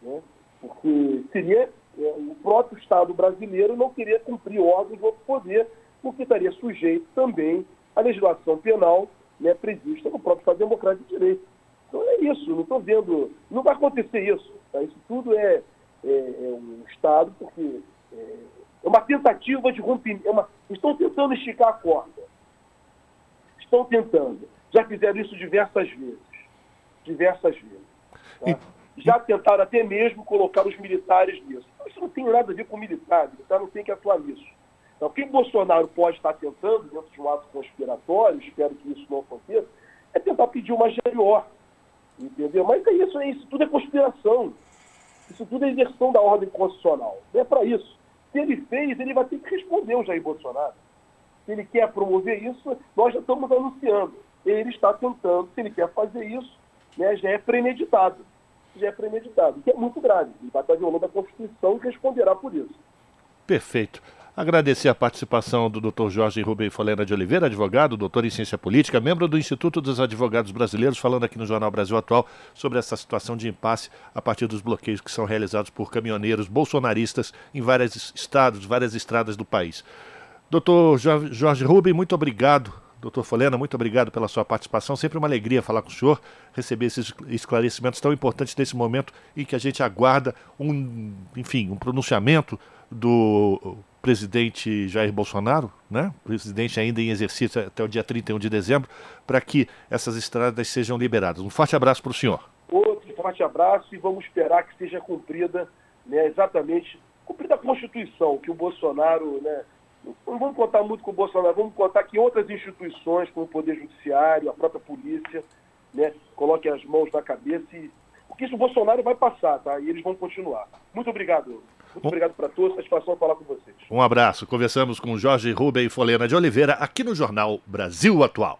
Speaker 14: Né? Porque seria é, o próprio Estado brasileiro não queria cumprir ordens do outro poder, porque estaria sujeito também à legislação penal né, prevista no próprio Estado Democrático de Direito. Então é isso, não estou vendo, não vai acontecer isso. Tá? Isso tudo é, é, é, um Estado, porque é, é uma tentativa de rompimento. É uma, estão tentando esticar a corda. Estão tentando. Já fizeram isso diversas vezes. Diversas vezes. Tá? Já tentaram até mesmo colocar os militares nisso. Isso não tem nada a ver com militar, militar não tem que atuar nisso. Então, o que Bolsonaro pode estar tentando, dentro de um ato conspiratório, espero que isso não aconteça, é tentar pedir uma GLO. Entendeu? Mas é isso, é isso tudo é conspiração. Isso tudo é inversão da ordem constitucional. Não é para isso. Se ele fez, ele vai ter que responder o Jair Bolsonaro. Se ele quer promover isso, nós já estamos anunciando. Ele está tentando, se ele quer fazer isso, né, já é premeditado. Já é premeditado, que é muito grave. Ele vai estar violando a Constituição e responderá por isso.
Speaker 1: Perfeito. Agradecer a participação do Dr. Jorge Rubem Folena de Oliveira, advogado, doutor em ciência política, membro do Instituto dos Advogados Brasileiros, falando aqui no Jornal Brasil Atual sobre essa situação de impasse a partir dos bloqueios que são realizados por caminhoneiros bolsonaristas em vários estados, várias estradas do país. Doutor Jorge Rubem, muito obrigado. Doutor Folena, muito obrigado pela sua participação. Sempre uma alegria falar com o senhor, receber esses esclarecimentos tão importantes nesse momento em que a gente aguarda um, enfim, um pronunciamento do presidente Jair Bolsonaro, né? presidente ainda em exercício até o dia 31 de dezembro, para que essas estradas sejam liberadas. Um forte abraço para o senhor.
Speaker 14: Outro forte abraço e vamos esperar que seja cumprida né, exatamente, cumprida a Constituição, que o Bolsonaro, né, não vamos contar muito com o Bolsonaro, vamos contar que outras instituições, como o Poder Judiciário, a própria polícia, né, coloquem as mãos na cabeça e porque isso o Bolsonaro vai passar, tá? E eles vão continuar. Muito obrigado. Muito obrigado para todos, satisfação falar com vocês.
Speaker 1: Um abraço. Conversamos com Jorge Rubem Folena de Oliveira aqui no Jornal Brasil Atual.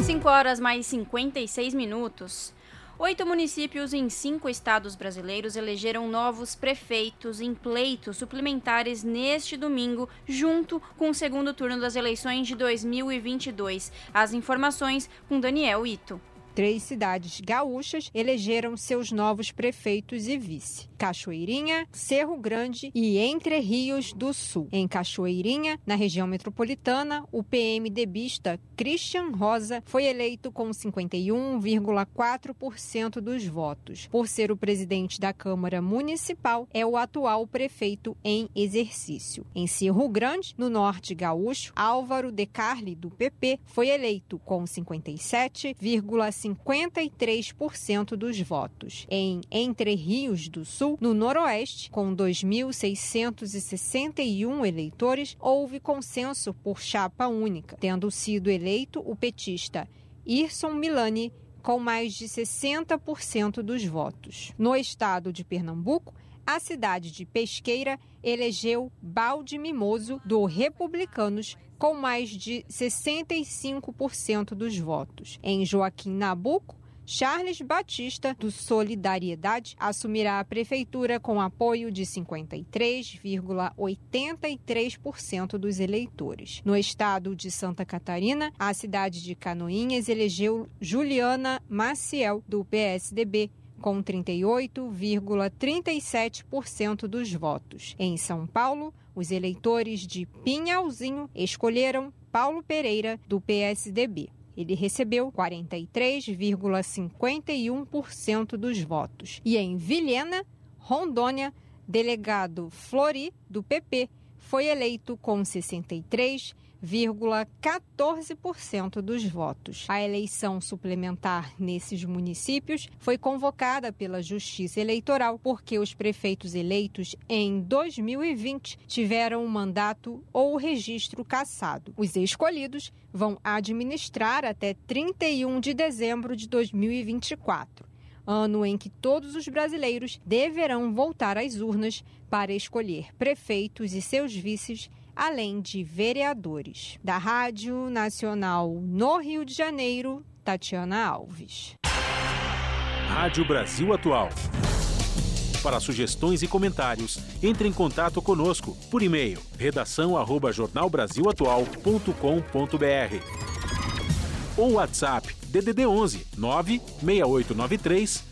Speaker 3: 5 horas mais 56 minutos. Oito municípios em cinco estados brasileiros elegeram novos prefeitos em pleitos suplementares neste domingo, junto com o segundo turno das eleições de 2022. As informações com Daniel Ito.
Speaker 15: Três cidades gaúchas elegeram seus novos prefeitos e vice. Cachoeirinha, Cerro Grande e Entre Rios do Sul. Em Cachoeirinha, na região metropolitana, o PMDBista Christian Rosa foi eleito com 51,4% dos votos. Por ser o presidente da Câmara Municipal, é o atual prefeito em exercício. Em Cerro Grande, no norte gaúcho, Álvaro De Carli, do PP, foi eleito com 57,5%. 53% dos votos. Em Entre Rios do Sul, no Noroeste, com 2.661 eleitores, houve consenso por chapa única, tendo sido eleito o petista Irson Milani com mais de 60% dos votos. No estado de Pernambuco, a cidade de Pesqueira elegeu Balde Mimoso do Republicanos com mais de 65% dos votos. Em Joaquim Nabuco, Charles Batista, do Solidariedade, assumirá a prefeitura com apoio de 53,83% dos eleitores. No estado de Santa Catarina, a cidade de Canoinhas elegeu Juliana Maciel, do PSDB, com 38,37% dos votos. Em São Paulo, os eleitores de Pinhalzinho escolheram Paulo Pereira, do PSDB. Ele recebeu 43,51% dos votos. E em Vilhena, Rondônia, delegado Flori, do PP, foi eleito com 63,52% 2,14% dos votos. A eleição suplementar nesses municípios foi convocada pela Justiça Eleitoral porque os prefeitos eleitos em 2020 tiveram um mandato ou registro cassado. Os escolhidos vão administrar até 31 de dezembro de 2024 ano em que todos os brasileiros deverão voltar às urnas para escolher prefeitos e seus vices além de vereadores. Da Rádio Nacional no Rio de Janeiro, Tatiana Alves.
Speaker 2: Rádio Brasil Atual. Para sugestões e comentários, entre em contato conosco por e-mail redação@jornalbrasilatual.com.br ou WhatsApp DDD 11 96893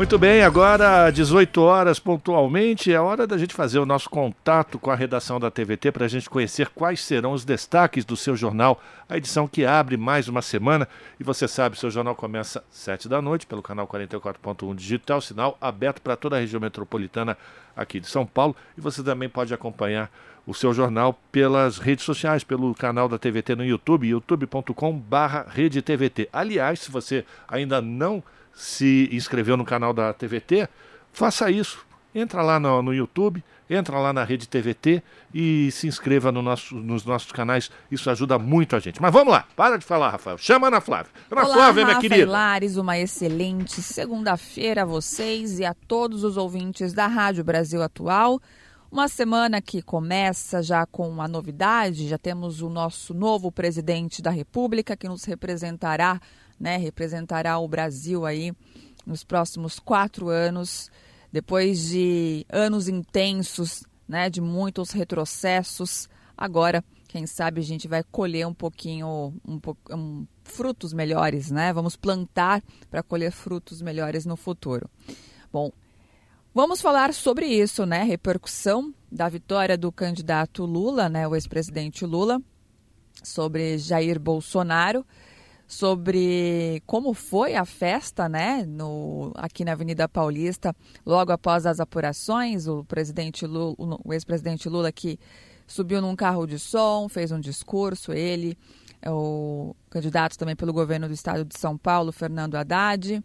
Speaker 1: Muito bem, agora 18 horas pontualmente, é hora da gente fazer o nosso contato com a redação da TVT para a gente conhecer quais serão os destaques do seu jornal, a edição que abre mais uma semana. E você sabe, seu jornal começa às 7 da noite pelo canal 44.1 digital, sinal aberto para toda a região metropolitana aqui de São Paulo. E você também pode acompanhar o seu jornal pelas redes sociais, pelo canal da TVT no YouTube, youtube.com/redetvt. Aliás, se você ainda não se inscreveu no canal da TVT, faça isso. Entra lá no, no YouTube, entra lá na rede TVT e se inscreva no nosso, nos nossos canais. Isso ajuda muito a gente. Mas vamos lá, para de falar, Rafael. Chama a Ana Flávia. Ana
Speaker 16: Olá,
Speaker 1: Flávia, minha
Speaker 16: Rafa
Speaker 1: querida.
Speaker 16: Lares, uma excelente segunda-feira a vocês e a todos os ouvintes da Rádio Brasil Atual. Uma semana que começa já com uma novidade, já temos o nosso novo presidente da República que nos representará né, representará o Brasil aí nos próximos quatro anos, depois de anos intensos, né, de muitos retrocessos. Agora, quem sabe a gente vai colher um pouquinho, um, um frutos melhores, né? Vamos plantar para colher frutos melhores no futuro. Bom, vamos falar sobre isso, né? Repercussão da vitória do candidato Lula, né, o ex-presidente Lula, sobre Jair Bolsonaro sobre como foi a festa, né, no, aqui na Avenida Paulista, logo após as apurações, o presidente Lula, o ex-presidente Lula que subiu num carro de som, fez um discurso, ele, o candidato também pelo governo do estado de São Paulo, Fernando Haddad,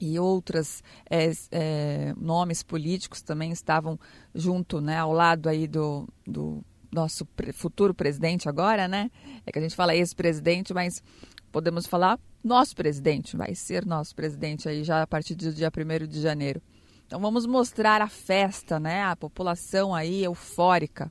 Speaker 16: e outros é, é, nomes políticos também estavam junto, né, ao lado aí do, do nosso futuro presidente agora, né? É que a gente fala ex-presidente, mas podemos falar nosso presidente, vai ser nosso presidente aí já a partir do dia 1 de janeiro. Então vamos mostrar a festa, né? A população aí eufórica.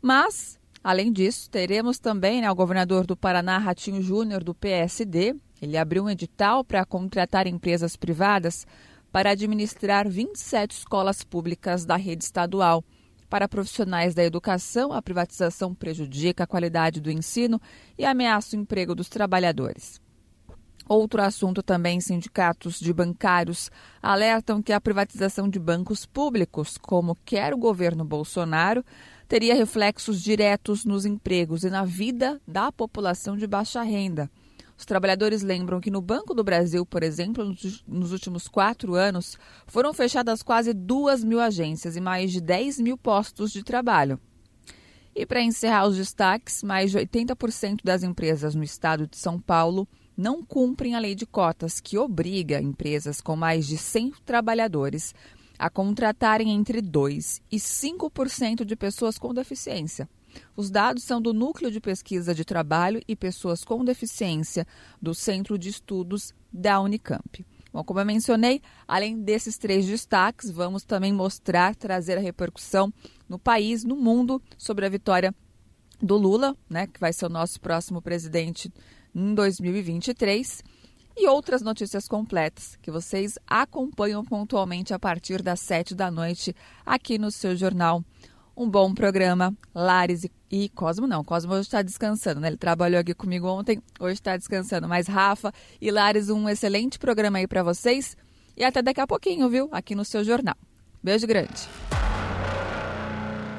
Speaker 16: Mas, além disso, teremos também né, o governador do Paraná, Ratinho Júnior, do PSD. Ele abriu um edital para contratar empresas privadas para administrar 27 escolas públicas da rede estadual. Para profissionais da educação, a privatização prejudica a qualidade do ensino e ameaça o emprego dos trabalhadores. Outro assunto também, sindicatos de bancários alertam que a privatização de bancos públicos, como quer o governo Bolsonaro, teria reflexos diretos nos empregos e na vida da população de baixa renda. Os trabalhadores lembram que no Banco do Brasil, por exemplo, nos últimos quatro anos, foram fechadas quase duas mil agências e mais de 10 mil postos de trabalho. E para encerrar os destaques, mais de 80% das empresas no estado de São Paulo não cumprem a lei de cotas, que obriga empresas com mais de 100 trabalhadores a contratarem entre 2 e 5% de pessoas com deficiência. Os dados são do Núcleo de Pesquisa de Trabalho e Pessoas com Deficiência do Centro de Estudos da Unicamp. Bom, como eu mencionei, além desses três destaques, vamos também mostrar, trazer a repercussão no país, no mundo, sobre a vitória do Lula, né, que vai ser o nosso próximo presidente em 2023, e outras notícias completas que vocês acompanham pontualmente a partir das sete da noite aqui no seu jornal um bom programa. Lares e, e Cosmo não, Cosmo hoje está descansando, né? Ele trabalhou aqui comigo ontem, hoje está descansando. Mas Rafa e Lares, um excelente programa aí para vocês. E até daqui a pouquinho, viu? Aqui no seu jornal. Beijo grande.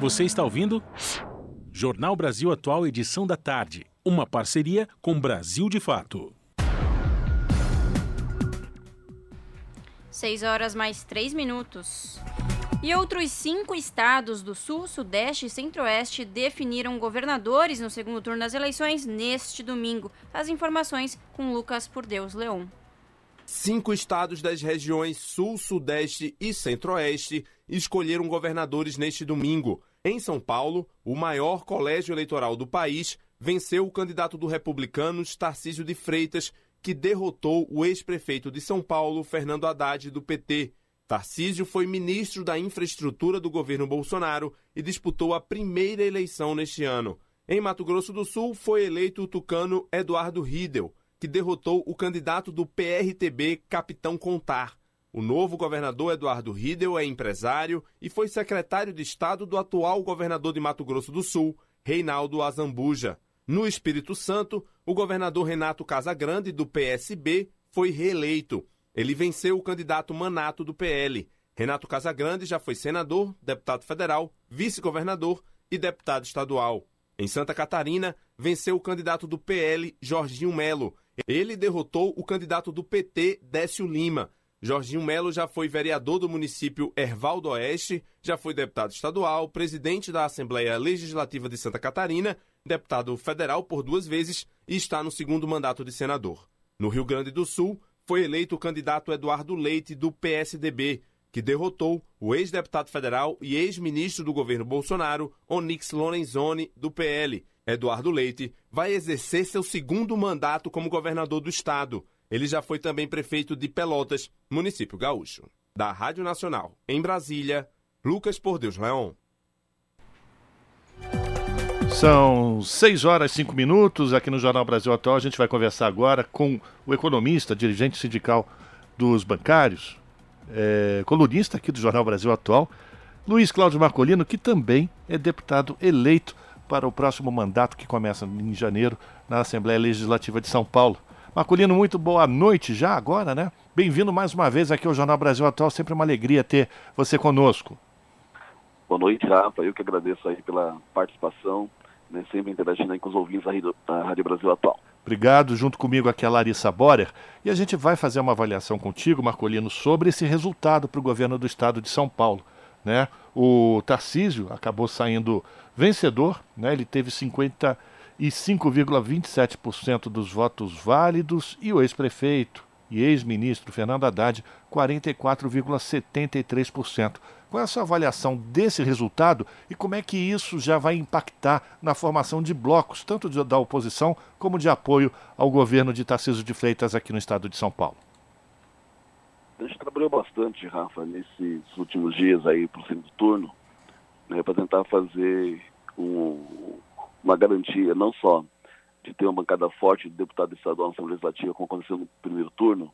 Speaker 2: Você está ouvindo? Jornal Brasil Atual, edição da tarde. Uma parceria com Brasil de Fato.
Speaker 3: 6 horas mais 3 minutos. E outros cinco estados do Sul, Sudeste e Centro-Oeste definiram governadores no segundo turno das eleições neste domingo. As informações com Lucas Por Deus Leon.
Speaker 17: Cinco estados das regiões Sul, Sudeste e Centro-Oeste escolheram governadores neste domingo. Em São Paulo, o maior colégio eleitoral do país venceu o candidato do Republicanos, Tarcísio de Freitas, que derrotou o ex-prefeito de São Paulo, Fernando Haddad, do PT. Tarcísio foi ministro da Infraestrutura do governo Bolsonaro e disputou a primeira eleição neste ano. Em Mato Grosso do Sul, foi eleito o tucano Eduardo Riedel, que derrotou o candidato do PRTB, Capitão Contar. O novo governador Eduardo Riedel é empresário e foi secretário de Estado do atual governador de Mato Grosso do Sul, Reinaldo Azambuja. No Espírito Santo, o governador Renato Casagrande, do PSB, foi reeleito. Ele venceu o candidato Manato do PL. Renato Casagrande já foi senador, deputado federal, vice-governador e deputado estadual. Em Santa Catarina, venceu o candidato do PL, Jorginho Melo. Ele derrotou o candidato do PT, Décio Lima. Jorginho Melo já foi vereador do município Erval do Oeste, já foi deputado estadual, presidente da Assembleia Legislativa de Santa Catarina, deputado federal por duas vezes e está no segundo mandato de senador. No Rio Grande do Sul, foi eleito o candidato Eduardo Leite, do PSDB, que derrotou o ex-deputado federal e ex-ministro do governo Bolsonaro, Onyx Lorenzoni, do PL. Eduardo Leite vai exercer seu segundo mandato como governador do estado. Ele já foi também prefeito de Pelotas, município gaúcho. Da Rádio Nacional, em Brasília, Lucas Por Deus Leão.
Speaker 1: São 6 horas e 5 minutos aqui no Jornal Brasil Atual. A gente vai conversar agora com o economista, dirigente sindical dos bancários, é, colunista aqui do Jornal Brasil Atual, Luiz Cláudio Marcolino, que também é deputado eleito para o próximo mandato que começa em janeiro na Assembleia Legislativa de São Paulo. Marcolino, muito boa noite já agora, né? Bem-vindo mais uma vez aqui ao Jornal Brasil Atual, sempre uma alegria ter você conosco.
Speaker 18: Boa noite, Rafa. Eu que agradeço aí pela participação, né, sempre interagindo aí com os ouvintes da Rádio Brasil Atual.
Speaker 1: Obrigado. Junto comigo aqui a Larissa Borer. E a gente vai fazer uma avaliação contigo, Marcolino, sobre esse resultado para o governo do estado de São Paulo. Né? O Tarcísio acabou saindo vencedor, né? ele teve 55,27% dos votos válidos e o ex-prefeito e ex-ministro Fernando Haddad 44,73%. Qual é a sua avaliação desse resultado e como é que isso já vai impactar na formação de blocos, tanto de, da oposição como de apoio ao governo de Tarcísio de Freitas aqui no estado de São Paulo?
Speaker 18: A gente trabalhou bastante, Rafa, nesses últimos dias aí para o segundo turno, né, para tentar fazer um, uma garantia, não só de ter uma bancada forte de deputado estadual na Assembleia Legislativa, como aconteceu no primeiro turno,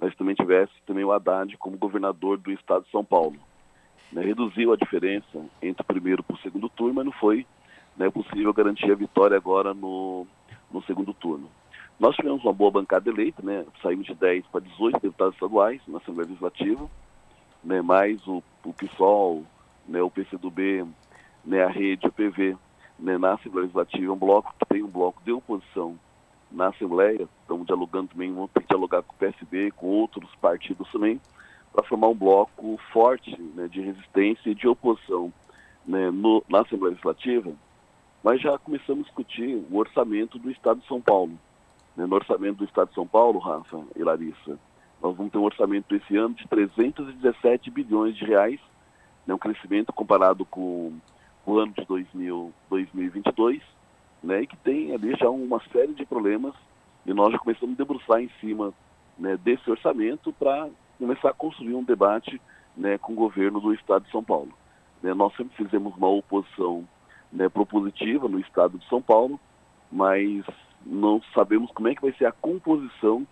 Speaker 18: mas também tivesse também o Haddad como governador do estado de São Paulo né, reduziu a diferença entre o primeiro para o segundo turno, mas não foi né, possível garantir a vitória agora no, no segundo turno. Nós tivemos uma boa bancada eleita, né, saímos de 10 para 18 deputados estaduais na Assembleia Legislativa, né, mais o, o PSOL, né, o PCdoB, né, a Rede, o PV, né, na Assembleia Legislativa, um bloco que tem um bloco de oposição na Assembleia, estamos dialogando também, vamos ter que dialogar com o PSB, com outros partidos também, para formar um bloco forte né, de resistência e de oposição né, no, na Assembleia Legislativa, mas já começamos a discutir o orçamento do Estado de São Paulo. Né, no orçamento do Estado de São Paulo, Rafa e Larissa, nós vamos ter um orçamento esse ano de 317 bilhões de reais, né, um crescimento comparado com o ano de 2000, 2022, né, e que tem ali já uma série de problemas, e nós já começamos a debruçar em cima né, desse orçamento para começar a construir um debate né, com o governo do Estado de São Paulo. Né, nós sempre fizemos uma oposição né, propositiva no Estado de São Paulo, mas não sabemos como é que vai ser a composição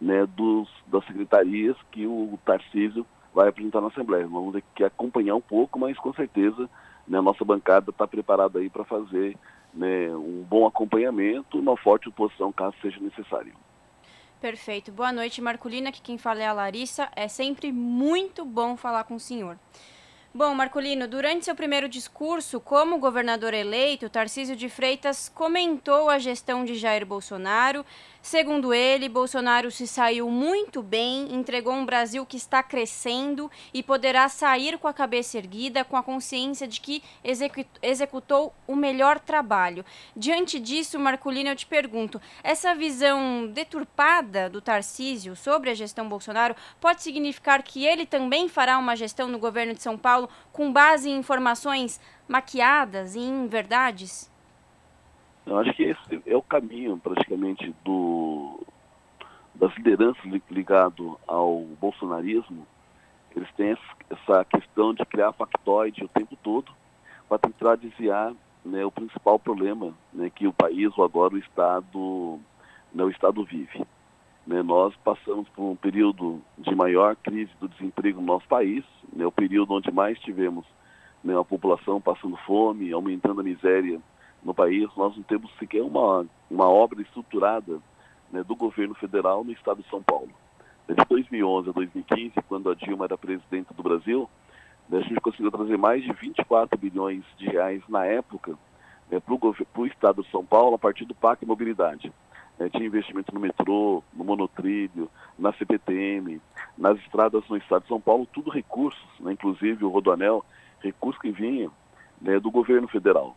Speaker 18: né, dos, das secretarias que o Tarcísio vai apresentar na Assembleia. Vamos ter que acompanhar um pouco, mas com certeza né, a nossa bancada está preparada aí para fazer né, um bom acompanhamento, uma forte oposição caso seja necessário.
Speaker 3: Perfeito. Boa noite, Marculina. Aqui quem fala é a Larissa. É sempre muito bom falar com o senhor. Bom, Marcolino, durante seu primeiro discurso como governador eleito, Tarcísio de Freitas comentou a gestão de Jair Bolsonaro, Segundo ele, Bolsonaro se saiu muito bem, entregou um Brasil que está crescendo e poderá sair com a cabeça erguida, com a consciência de que executou o melhor trabalho. Diante disso, Marculino, eu te pergunto: essa visão deturpada do Tarcísio sobre a gestão Bolsonaro pode significar que ele também fará uma gestão no governo de São Paulo com base em informações maquiadas e em verdades?
Speaker 18: Eu acho que esse é o caminho, praticamente, do, das lideranças ligado ao bolsonarismo. Eles têm essa questão de criar factoide o tempo todo para tentar desviar né, o principal problema né, que o país, ou agora o Estado, né, o Estado vive. Né, nós passamos por um período de maior crise do desemprego no nosso país, né, o período onde mais tivemos né, a população passando fome, aumentando a miséria no país, nós não temos sequer uma, uma obra estruturada né, do governo federal no estado de São Paulo. De 2011 a 2015, quando a Dilma era presidente do Brasil, né, a gente conseguiu trazer mais de 24 bilhões de reais na época né, para o estado de São Paulo a partir do PAC Mobilidade. É, tinha investimento no metrô, no monotrilho, na CPTM, nas estradas no estado de São Paulo, tudo recursos, né, inclusive o Rodoanel, recursos que vinham né, do governo federal.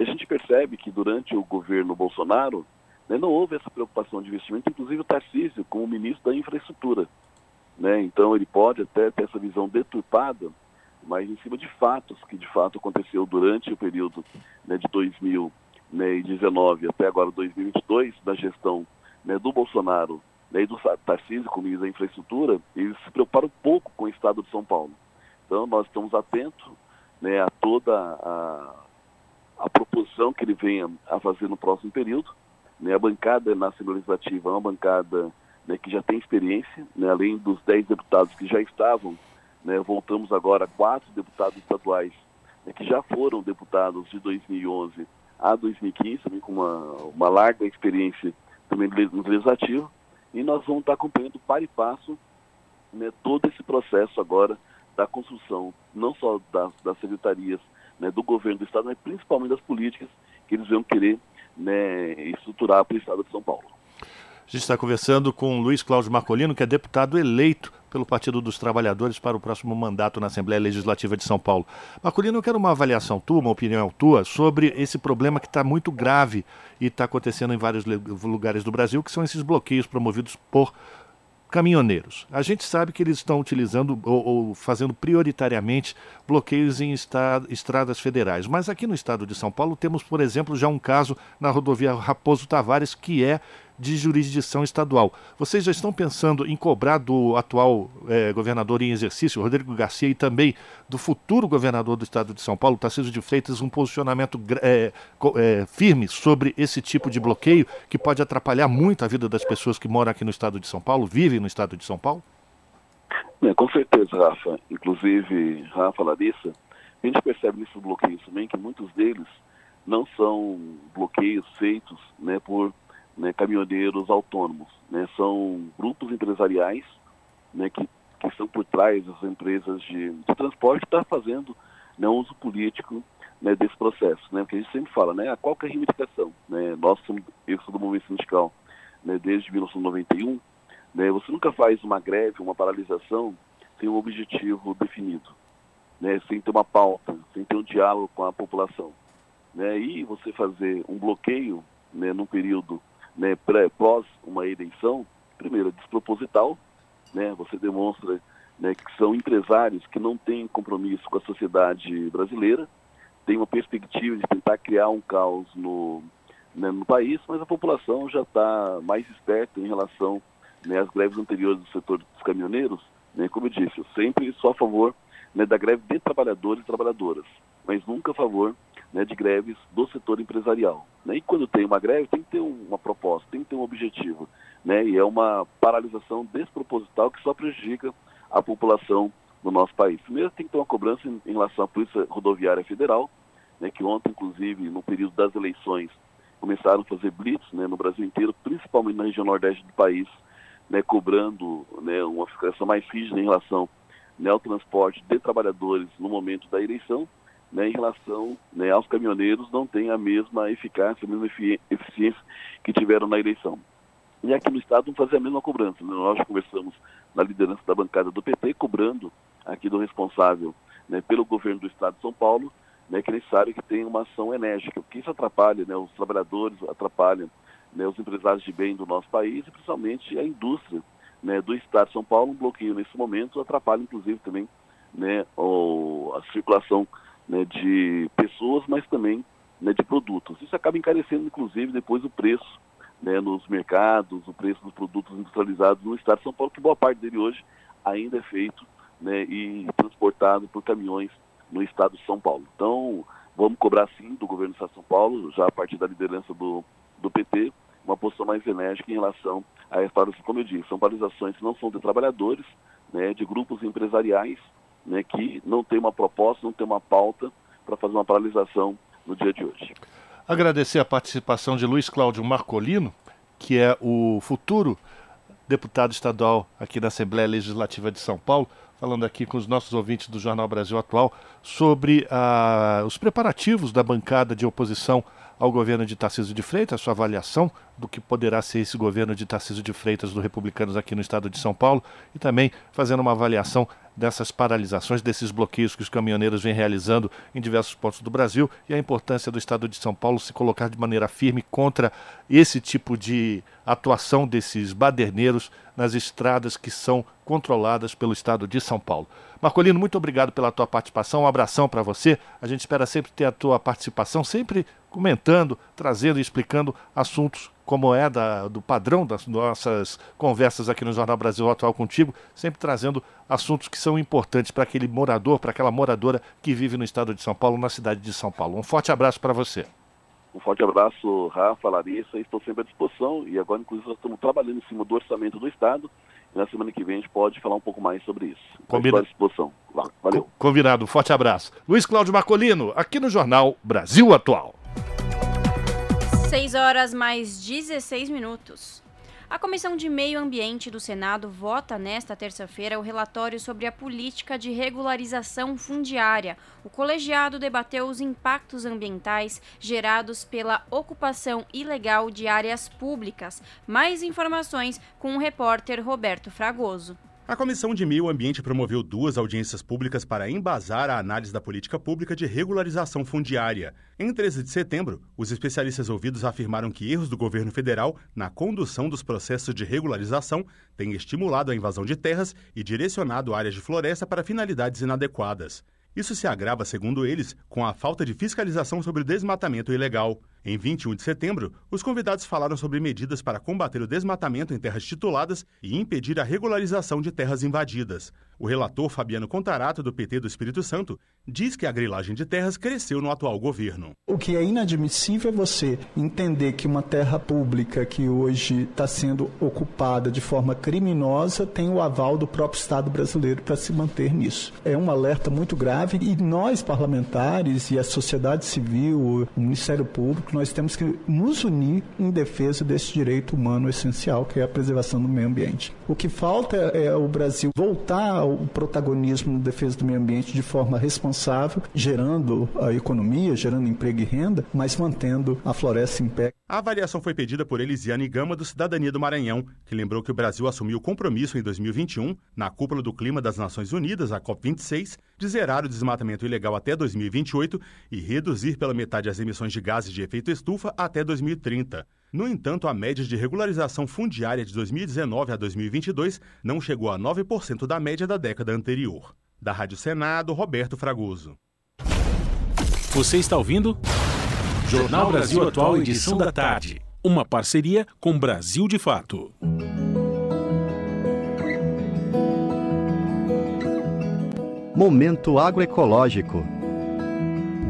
Speaker 18: E a gente percebe que durante o governo Bolsonaro né, não houve essa preocupação de investimento, inclusive o Tarcísio, como ministro da infraestrutura. Né? Então ele pode até ter essa visão deturpada, mas em cima de fatos que de fato aconteceu durante o período né, de 2019 até agora 2022, da gestão né, do Bolsonaro né, e do Tarcísio como ministro da infraestrutura, eles se preocuparam pouco com o estado de São Paulo. Então nós estamos atentos né, a toda a a proposição que ele venha a fazer no próximo período. Né, a bancada na Assembleia Legislativa é uma bancada né, que já tem experiência, né, além dos 10 deputados que já estavam, né, voltamos agora a quatro deputados estaduais né, que já foram deputados de 2011 a 2015, também com uma, uma larga experiência também no Legislativo, e nós vamos estar acompanhando para e passo né, todo esse processo agora da construção, não só das, das secretarias né, do governo do Estado, mas principalmente das políticas que eles vão querer né, estruturar para o Estado de São Paulo.
Speaker 1: A gente está conversando com Luiz Cláudio Marcolino, que é deputado eleito pelo Partido dos Trabalhadores para o próximo mandato na Assembleia Legislativa de São Paulo. Marcolino, eu quero uma avaliação tua, uma opinião tua, sobre esse problema que está muito grave e está acontecendo em vários lugares do Brasil, que são esses bloqueios promovidos por caminhoneiros. A gente sabe que eles estão utilizando ou, ou fazendo prioritariamente bloqueios em estradas federais. Mas aqui no estado de São Paulo temos, por exemplo, já um caso na rodovia Raposo Tavares que é de jurisdição estadual. Vocês já estão pensando em cobrar do atual é, governador em exercício, Rodrigo Garcia, e também do futuro governador do estado de São Paulo, Tarcísio de Freitas, um posicionamento é, é, firme sobre esse tipo de bloqueio que pode atrapalhar muito a vida das pessoas que moram aqui no estado de São Paulo, vivem no estado de São Paulo?
Speaker 18: É, com certeza, Rafa. Inclusive, Rafa, Larissa, a gente percebe nesses bloqueios também que muitos deles não são bloqueios feitos né, por né, caminhoneiros autônomos. Né, são grupos empresariais né, que, que estão por trás das empresas de, de transporte que tá fazendo né, uso político né, desse processo. Né, porque a gente sempre fala, né, qual que é a reivindicação? Né, nós somos, eu sou do movimento sindical né, desde 1991, né, você nunca faz uma greve, uma paralisação sem um objetivo definido, né, sem ter uma pauta, sem ter um diálogo com a população. Né, e você fazer um bloqueio né, num período né, pré, pós uma eleição, primeiro, é desproposital, né, você demonstra né, que são empresários que não têm compromisso com a sociedade brasileira, tem uma perspectiva de tentar criar um caos no, né, no país, mas a população já está mais esperta em relação né, às greves anteriores do setor dos caminhoneiros. Né, como eu disse, eu sempre sou a favor né, da greve de trabalhadores e trabalhadoras, mas nunca a favor né, de greves do setor empresarial. Né? E quando tem uma greve, tem que ter uma proposta, tem que ter um objetivo. Né? E é uma paralisação desproposital que só prejudica a população no nosso país. Primeiro, tem que ter uma cobrança em, em relação à Polícia Rodoviária Federal, né, que ontem, inclusive, no período das eleições, começaram a fazer blitz né, no Brasil inteiro, principalmente na região nordeste do país, né, cobrando né, uma fiscalização mais rígida em relação né, ao transporte de trabalhadores no momento da eleição, né, em relação né, aos caminhoneiros, não tem a mesma eficácia, a mesma eficiência que tiveram na eleição. E aqui no Estado vamos fazer a mesma cobrança. Né? Nós conversamos na liderança da bancada do PT, cobrando aqui do responsável né, pelo governo do Estado de São Paulo, né, que é necessário que tenha uma ação enérgica, porque isso atrapalha né, os trabalhadores, atrapalha né, os empresários de bem do nosso país e principalmente a indústria né, do Estado de São Paulo. Um bloqueio nesse momento atrapalha inclusive também né, o, a circulação né, de pessoas, mas também né, de produtos. Isso acaba encarecendo inclusive depois o preço né, nos mercados, o preço dos produtos industrializados no Estado de São Paulo, que boa parte dele hoje ainda é feito né, e transportado por caminhões no Estado de São Paulo. Então, vamos cobrar sim do governo do Estado de São Paulo, já a partir da liderança do, do PT, uma posição mais enérgica em relação a essa como eu disse, são paralisações que não são de trabalhadores, né, de grupos empresariais, né, que não tem uma proposta, não tem uma pauta para fazer uma paralisação no dia de hoje.
Speaker 1: Agradecer a participação de Luiz Cláudio Marcolino, que é o futuro deputado estadual aqui na Assembleia Legislativa de São Paulo, falando aqui com os nossos ouvintes do Jornal Brasil Atual sobre ah, os preparativos da bancada de oposição ao governo de Tarcísio de Freitas, sua avaliação do que poderá ser esse governo de Tarcísio de Freitas do Republicanos aqui no estado de São Paulo e também fazendo uma avaliação dessas paralisações, desses bloqueios que os caminhoneiros vêm realizando em diversos pontos do Brasil e a importância do estado de São Paulo se colocar de maneira firme contra esse tipo de atuação desses baderneiros nas estradas que são controladas pelo estado de São Paulo. Marcolino, muito obrigado pela tua participação, um abração para você. A gente espera sempre ter a tua participação, sempre comentando, trazendo e explicando assuntos como é da, do padrão das nossas conversas aqui no Jornal Brasil Atual contigo, sempre trazendo assuntos que são importantes para aquele morador, para aquela moradora que vive no estado de São Paulo, na cidade de São Paulo. Um forte abraço para você.
Speaker 18: Um forte abraço, Rafa, Larissa, estou sempre à disposição e agora, inclusive, nós estamos trabalhando em cima do orçamento do Estado e na semana que vem a gente pode falar um pouco mais sobre isso.
Speaker 1: Combinado.
Speaker 18: À disposição. Valeu.
Speaker 1: Combinado. Um forte abraço. Luiz Cláudio Marcolino, aqui no Jornal Brasil Atual.
Speaker 3: 6 horas mais 16 minutos. A Comissão de Meio Ambiente do Senado vota nesta terça-feira o relatório sobre a política de regularização fundiária. O colegiado debateu os impactos ambientais gerados pela ocupação ilegal de áreas públicas. Mais informações com o repórter Roberto Fragoso.
Speaker 19: A Comissão de Meio Ambiente promoveu duas audiências públicas para embasar a análise da política pública de regularização fundiária. Em 13 de setembro, os especialistas ouvidos afirmaram que erros do governo federal na condução dos processos de regularização têm estimulado a invasão de terras e direcionado áreas de floresta para finalidades inadequadas. Isso se agrava, segundo eles, com a falta de fiscalização sobre o desmatamento ilegal. Em 21 de setembro, os convidados falaram sobre medidas para combater o desmatamento em terras tituladas e impedir a regularização de terras invadidas. O relator Fabiano Contarato, do PT do Espírito Santo, diz que a grilagem de terras cresceu no atual governo.
Speaker 20: O que é inadmissível é você entender que uma terra pública que hoje está sendo ocupada de forma criminosa tem o aval do próprio Estado brasileiro para se manter nisso. É um alerta muito grave e nós, parlamentares e a sociedade civil, o Ministério Público, que nós temos que nos unir em defesa desse direito humano essencial, que é a preservação do meio ambiente. O que falta é o Brasil voltar ao protagonismo na defesa do meio ambiente de forma responsável, gerando a economia, gerando emprego e renda, mas mantendo a floresta em pé.
Speaker 19: A avaliação foi pedida por Elisiane Gama, do Cidadania do Maranhão, que lembrou que o Brasil assumiu o compromisso em 2021, na cúpula do clima das Nações Unidas, a COP26, de zerar o desmatamento ilegal até 2028 e reduzir pela metade as emissões de gases de efeito estufa até 2030. No entanto, a média de regularização fundiária de 2019 a 2022 não chegou a 9% da média da década anterior. Da Rádio Senado, Roberto Fragoso.
Speaker 2: Você está ouvindo? Jornal Brasil Atual, edição da tarde. Uma parceria com Brasil de Fato.
Speaker 21: Momento agroecológico.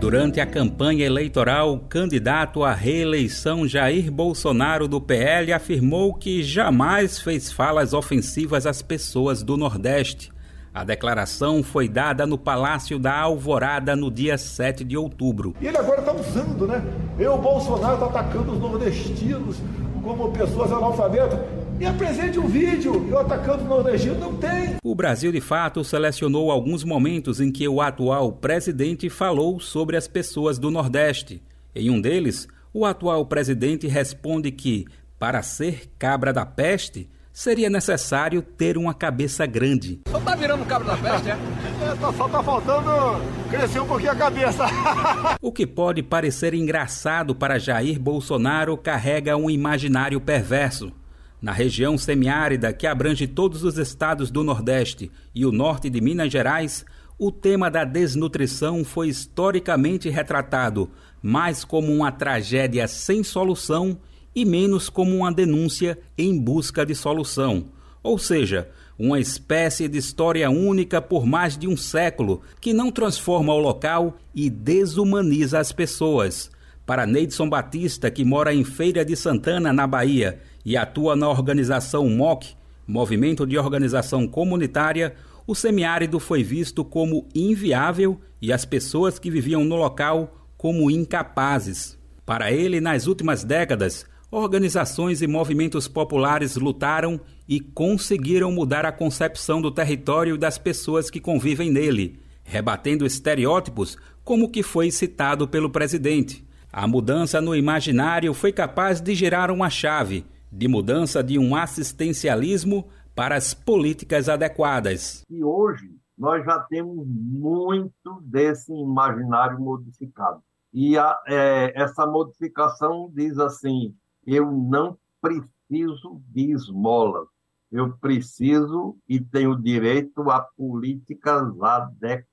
Speaker 22: Durante a campanha eleitoral, o candidato à reeleição Jair Bolsonaro do PL afirmou que jamais fez falas ofensivas às pessoas do Nordeste. A declaração foi dada no Palácio da Alvorada no dia 7 de outubro.
Speaker 23: E ele agora está usando, né? Eu, Bolsonaro, está atacando os nordestinos como pessoas analfabetas.
Speaker 24: Me apresente um vídeo, eu atacando o nordestino, não tem.
Speaker 22: O Brasil, de fato, selecionou alguns momentos em que o atual presidente falou sobre as pessoas do Nordeste. Em um deles, o atual presidente responde que, para ser cabra da peste, seria necessário ter uma cabeça grande.
Speaker 24: Só tá virando cabra da peste, é? é tá, só tá faltando crescer um pouquinho a cabeça.
Speaker 22: o que pode parecer engraçado para Jair Bolsonaro carrega um imaginário perverso. Na região semiárida que abrange todos os estados do Nordeste e o norte de Minas Gerais, o tema da desnutrição foi historicamente retratado mais como uma tragédia sem solução e menos como uma denúncia em busca de solução. Ou seja, uma espécie de história única por mais de um século que não transforma o local e desumaniza as pessoas. Para Neidson Batista, que mora em Feira de Santana, na Bahia, e atua na organização MOC, Movimento de Organização Comunitária, o semiárido foi visto como inviável e as pessoas que viviam no local como incapazes. Para ele, nas últimas décadas, organizações e movimentos populares lutaram e conseguiram mudar a concepção do território e das pessoas que convivem nele, rebatendo estereótipos como o que foi citado pelo presidente. A mudança no imaginário foi capaz de gerar uma chave de mudança de um assistencialismo para as políticas adequadas.
Speaker 25: E hoje nós já temos muito desse imaginário modificado. E a, é, essa modificação diz assim: eu não preciso de esmolas, eu preciso e tenho direito a políticas adequadas.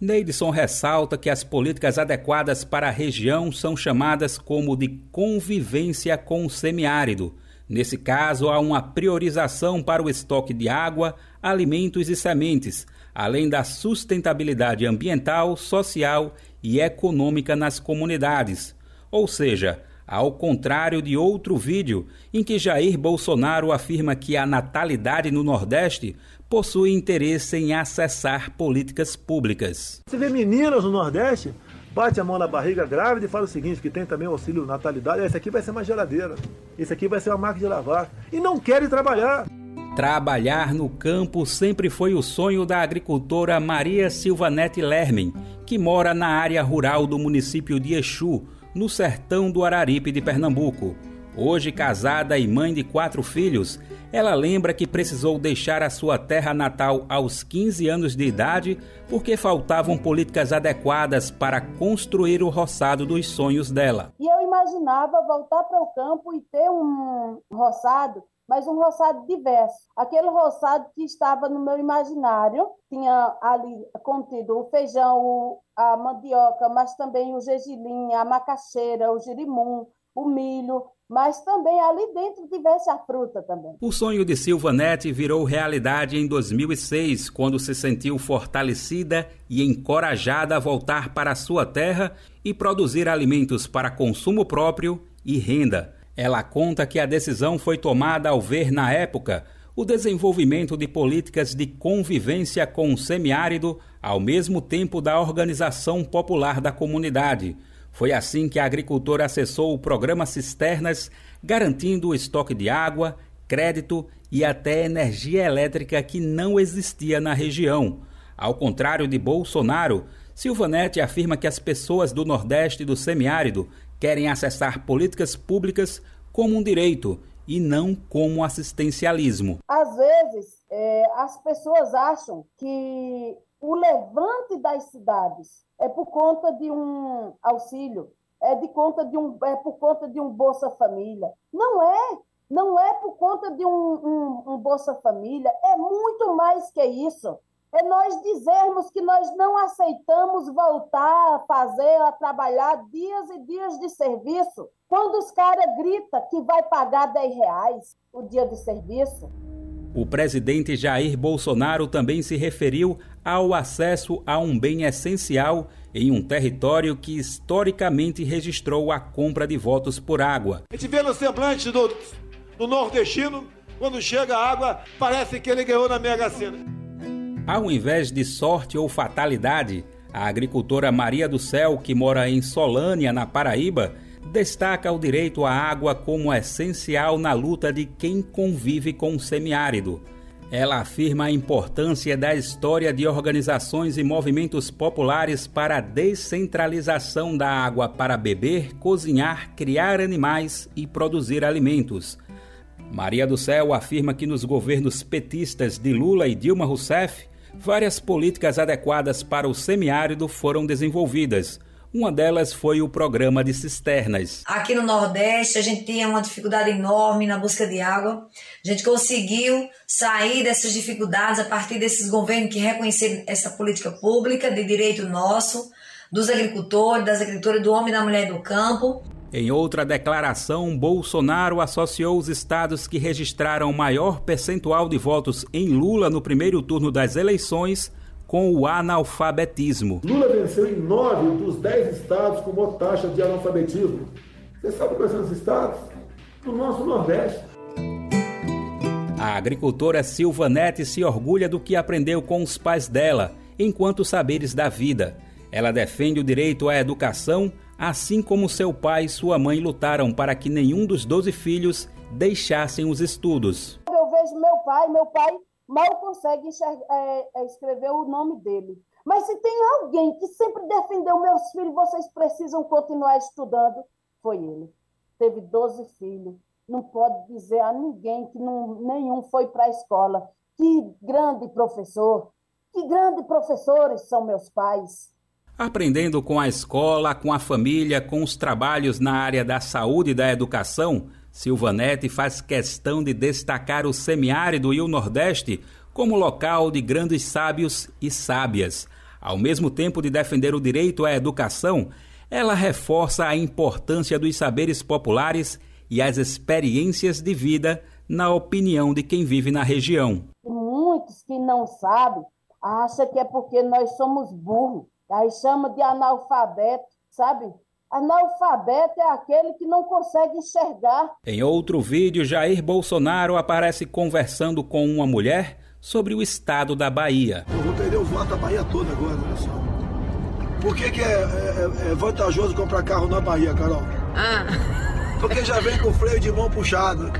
Speaker 22: Neidson ressalta que as políticas adequadas para a região são chamadas como de convivência com o semiárido. Nesse caso, há uma priorização para o estoque de água, alimentos e sementes, além da sustentabilidade ambiental, social e econômica nas comunidades. Ou seja, ao contrário de outro vídeo em que Jair Bolsonaro afirma que a natalidade no Nordeste possui interesse em acessar políticas públicas.
Speaker 24: Você vê meninas no Nordeste, bate a mão na barriga grávida e fala o seguinte, que tem também o auxílio natalidade, esse aqui vai ser uma geladeira, esse aqui vai ser uma máquina de lavar, e não querem trabalhar.
Speaker 22: Trabalhar no campo sempre foi o sonho da agricultora Maria Silvanete Lermen, que mora na área rural do município de Exu, no sertão do Araripe de Pernambuco. Hoje casada e mãe de quatro filhos, ela lembra que precisou deixar a sua terra natal aos 15 anos de idade porque faltavam políticas adequadas para construir o roçado dos sonhos dela.
Speaker 23: E eu imaginava voltar para o campo e ter um roçado, mas um roçado diverso. Aquele roçado que estava no meu imaginário, tinha ali contido o feijão, a mandioca, mas também o gergelim, a macaxeira, o girimum, o milho, mas também ali dentro tivesse a fruta também.
Speaker 22: O sonho de Silva Nete virou realidade em 2006, quando se sentiu fortalecida e encorajada a voltar para a sua terra e produzir alimentos para consumo próprio e renda. Ela conta que a decisão foi tomada ao ver na época o desenvolvimento de políticas de convivência com o semiárido ao mesmo tempo da organização popular da comunidade foi assim que a agricultora acessou o programa Cisternas, garantindo o estoque de água, crédito e até energia elétrica que não existia na região. Ao contrário de Bolsonaro, Silvanete afirma que as pessoas do Nordeste e do semiárido querem acessar políticas públicas como um direito e não como assistencialismo.
Speaker 23: Às vezes, é, as pessoas acham que o levante das cidades é por conta de um auxílio, é de conta de um, é por conta de um Bolsa Família. Não é, não é por conta de um, um, um Bolsa Família, é muito mais que isso. É nós dizermos que nós não aceitamos voltar a fazer, a trabalhar dias e dias de serviço, quando os caras gritam que vai pagar 10 reais o dia de serviço.
Speaker 22: O presidente Jair Bolsonaro também se referiu ao acesso a um bem essencial em um território que historicamente registrou a compra de votos por água.
Speaker 24: A gente vê no semblante do, do nordestino, quando chega a água, parece que ele ganhou na Mega Sena.
Speaker 22: Ao invés de sorte ou fatalidade, a agricultora Maria do Céu, que mora em Solânia, na Paraíba, destaca o direito à água como essencial na luta de quem convive com o semiárido. Ela afirma a importância da história de organizações e movimentos populares para a descentralização da água para beber, cozinhar, criar animais e produzir alimentos. Maria do Céu afirma que nos governos petistas de Lula e Dilma Rousseff, várias políticas adequadas para o semiárido foram desenvolvidas uma delas foi o programa de cisternas.
Speaker 26: Aqui no Nordeste, a gente tinha uma dificuldade enorme na busca de água. A gente conseguiu sair dessas dificuldades a partir desses governos que reconheceram essa política pública de direito nosso, dos agricultores, das agricultoras, do homem e da mulher do campo.
Speaker 22: Em outra declaração, Bolsonaro associou os estados que registraram maior percentual de votos em Lula no primeiro turno das eleições com o analfabetismo.
Speaker 24: Lula venceu em nove dos dez estados com maior taxa de analfabetismo. Você sabe quais são os estados? Do nosso Nordeste.
Speaker 22: A agricultora Silva Nete se orgulha do que aprendeu com os pais dela, enquanto saberes da vida. Ela defende o direito à educação, assim como seu pai e sua mãe lutaram para que nenhum dos doze filhos deixassem os estudos.
Speaker 23: Eu vejo meu pai, meu pai mal consegue é, é, escrever o nome dele. Mas se tem alguém que sempre defendeu meus filhos, vocês precisam continuar estudando, foi ele. Teve 12 filhos. Não pode dizer a ninguém que não, nenhum foi para a escola. Que grande professor, que grandes professores são meus pais.
Speaker 22: Aprendendo com a escola, com a família, com os trabalhos na área da saúde e da educação, Silvanete faz questão de destacar o semiárido e o Nordeste como local de grandes sábios e sábias. Ao mesmo tempo de defender o direito à educação, ela reforça a importância dos saberes populares e as experiências de vida na opinião de quem vive na região.
Speaker 23: Muitos que não sabem acham que é porque nós somos burros, aí chama de analfabeto, sabe? Analfabeto é aquele que não consegue enxergar.
Speaker 22: Em outro vídeo, Jair Bolsonaro aparece conversando com uma mulher sobre o estado da Bahia.
Speaker 24: Eu vou perder o voto da Bahia toda agora, olha só. Por que, que é, é, é, vantajoso comprar carro na Bahia, Carol? Ah. Porque já vem com freio de mão puxado.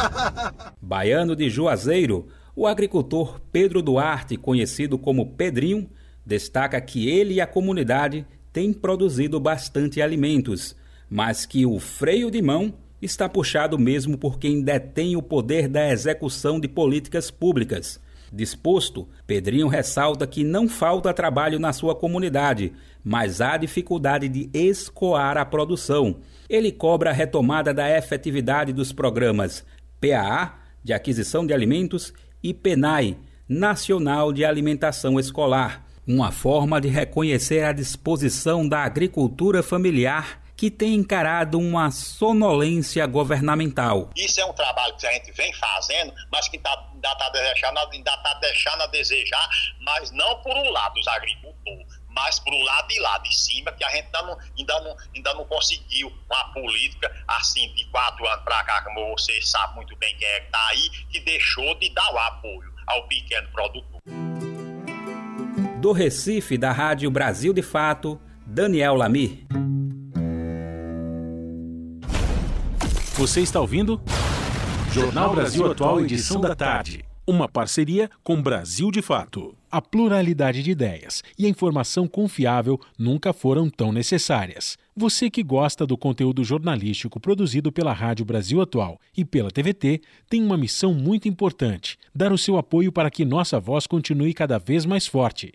Speaker 22: Baiano de Juazeiro, o agricultor Pedro Duarte, conhecido como Pedrinho, destaca que ele e a comunidade tem produzido bastante alimentos, mas que o freio de mão está puxado mesmo por quem detém o poder da execução de políticas públicas. Disposto, Pedrinho ressalta que não falta trabalho na sua comunidade, mas há dificuldade de escoar a produção. Ele cobra a retomada da efetividade dos programas PAA, de aquisição de alimentos, e PENAI, Nacional de Alimentação Escolar uma forma de reconhecer a disposição da agricultura familiar que tem encarado uma sonolência governamental.
Speaker 27: Isso é um trabalho que a gente vem fazendo, mas que tá, ainda está deixando, tá deixando a desejar, mas não por um lado os agricultores, mas por um lado de lá de cima, que a gente ainda não, ainda não, ainda não conseguiu uma política assim de quatro anos para cá, como você sabe muito bem quem é que está aí, que deixou de dar o apoio ao pequeno produtor.
Speaker 22: Do Recife, da Rádio Brasil de Fato, Daniel Lamir.
Speaker 2: Você está ouvindo? Jornal Brasil Atual, edição da tarde. Uma parceria com Brasil de Fato.
Speaker 28: A pluralidade de ideias e a informação confiável nunca foram tão necessárias. Você que gosta do conteúdo jornalístico produzido pela Rádio Brasil Atual e pela TVT tem uma missão muito importante: dar o seu apoio para que nossa voz continue cada vez mais forte.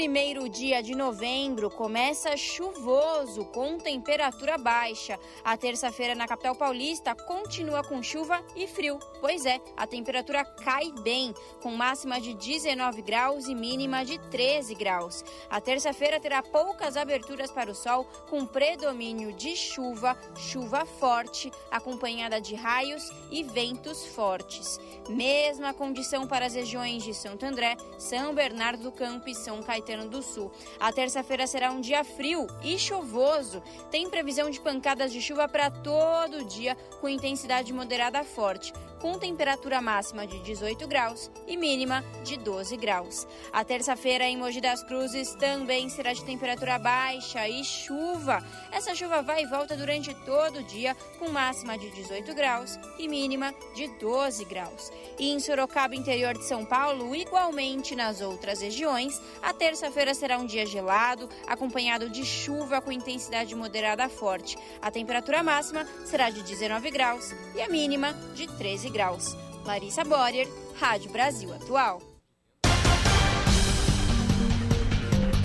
Speaker 3: Primeiro dia de novembro começa chuvoso, com temperatura baixa. A terça-feira na capital paulista continua com chuva e frio. Pois é, a temperatura cai bem, com máxima de 19 graus e mínima de 13 graus. A terça-feira terá poucas aberturas para o sol, com predomínio de chuva, chuva forte, acompanhada de raios e ventos fortes. Mesma condição para as regiões de Santo André, São Bernardo do Campo e São Caetano do Sul. A terça-feira será um dia frio e chuvoso. Tem previsão de pancadas de chuva para todo dia, com intensidade moderada forte com temperatura máxima de 18 graus e mínima de 12 graus. A terça-feira em Mogi das Cruzes também será de temperatura baixa e chuva. Essa chuva vai e volta durante todo o dia, com máxima de 18 graus e mínima de 12 graus. E em Sorocaba, interior de São Paulo, igualmente nas outras regiões, a terça-feira será um dia gelado, acompanhado de chuva com intensidade moderada forte. A temperatura máxima será de 19 graus e a mínima de 13 graus. Larissa Borer, Rádio Brasil Atual.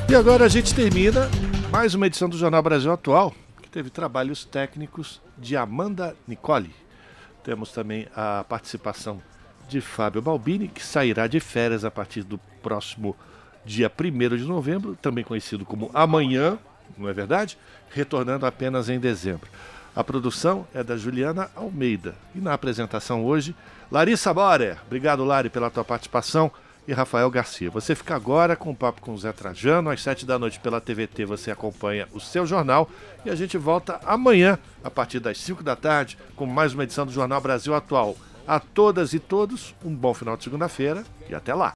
Speaker 1: E agora a gente termina mais uma edição do Jornal Brasil Atual, que teve trabalhos técnicos de Amanda Nicole. Temos também a participação de Fábio Balbini, que sairá de férias a partir do próximo dia 1 de novembro, também conhecido como Amanhã, não é verdade? Retornando apenas em dezembro. A produção é da Juliana Almeida. E na apresentação hoje, Larissa Borer. Obrigado, Lari, pela tua participação. E Rafael Garcia. Você fica agora com o papo com o Zé Trajano. Às sete da noite pela TVT você acompanha o seu jornal. E a gente volta amanhã, a partir das cinco da tarde, com mais uma edição do Jornal Brasil Atual. A todas e todos, um bom final de segunda-feira e até lá.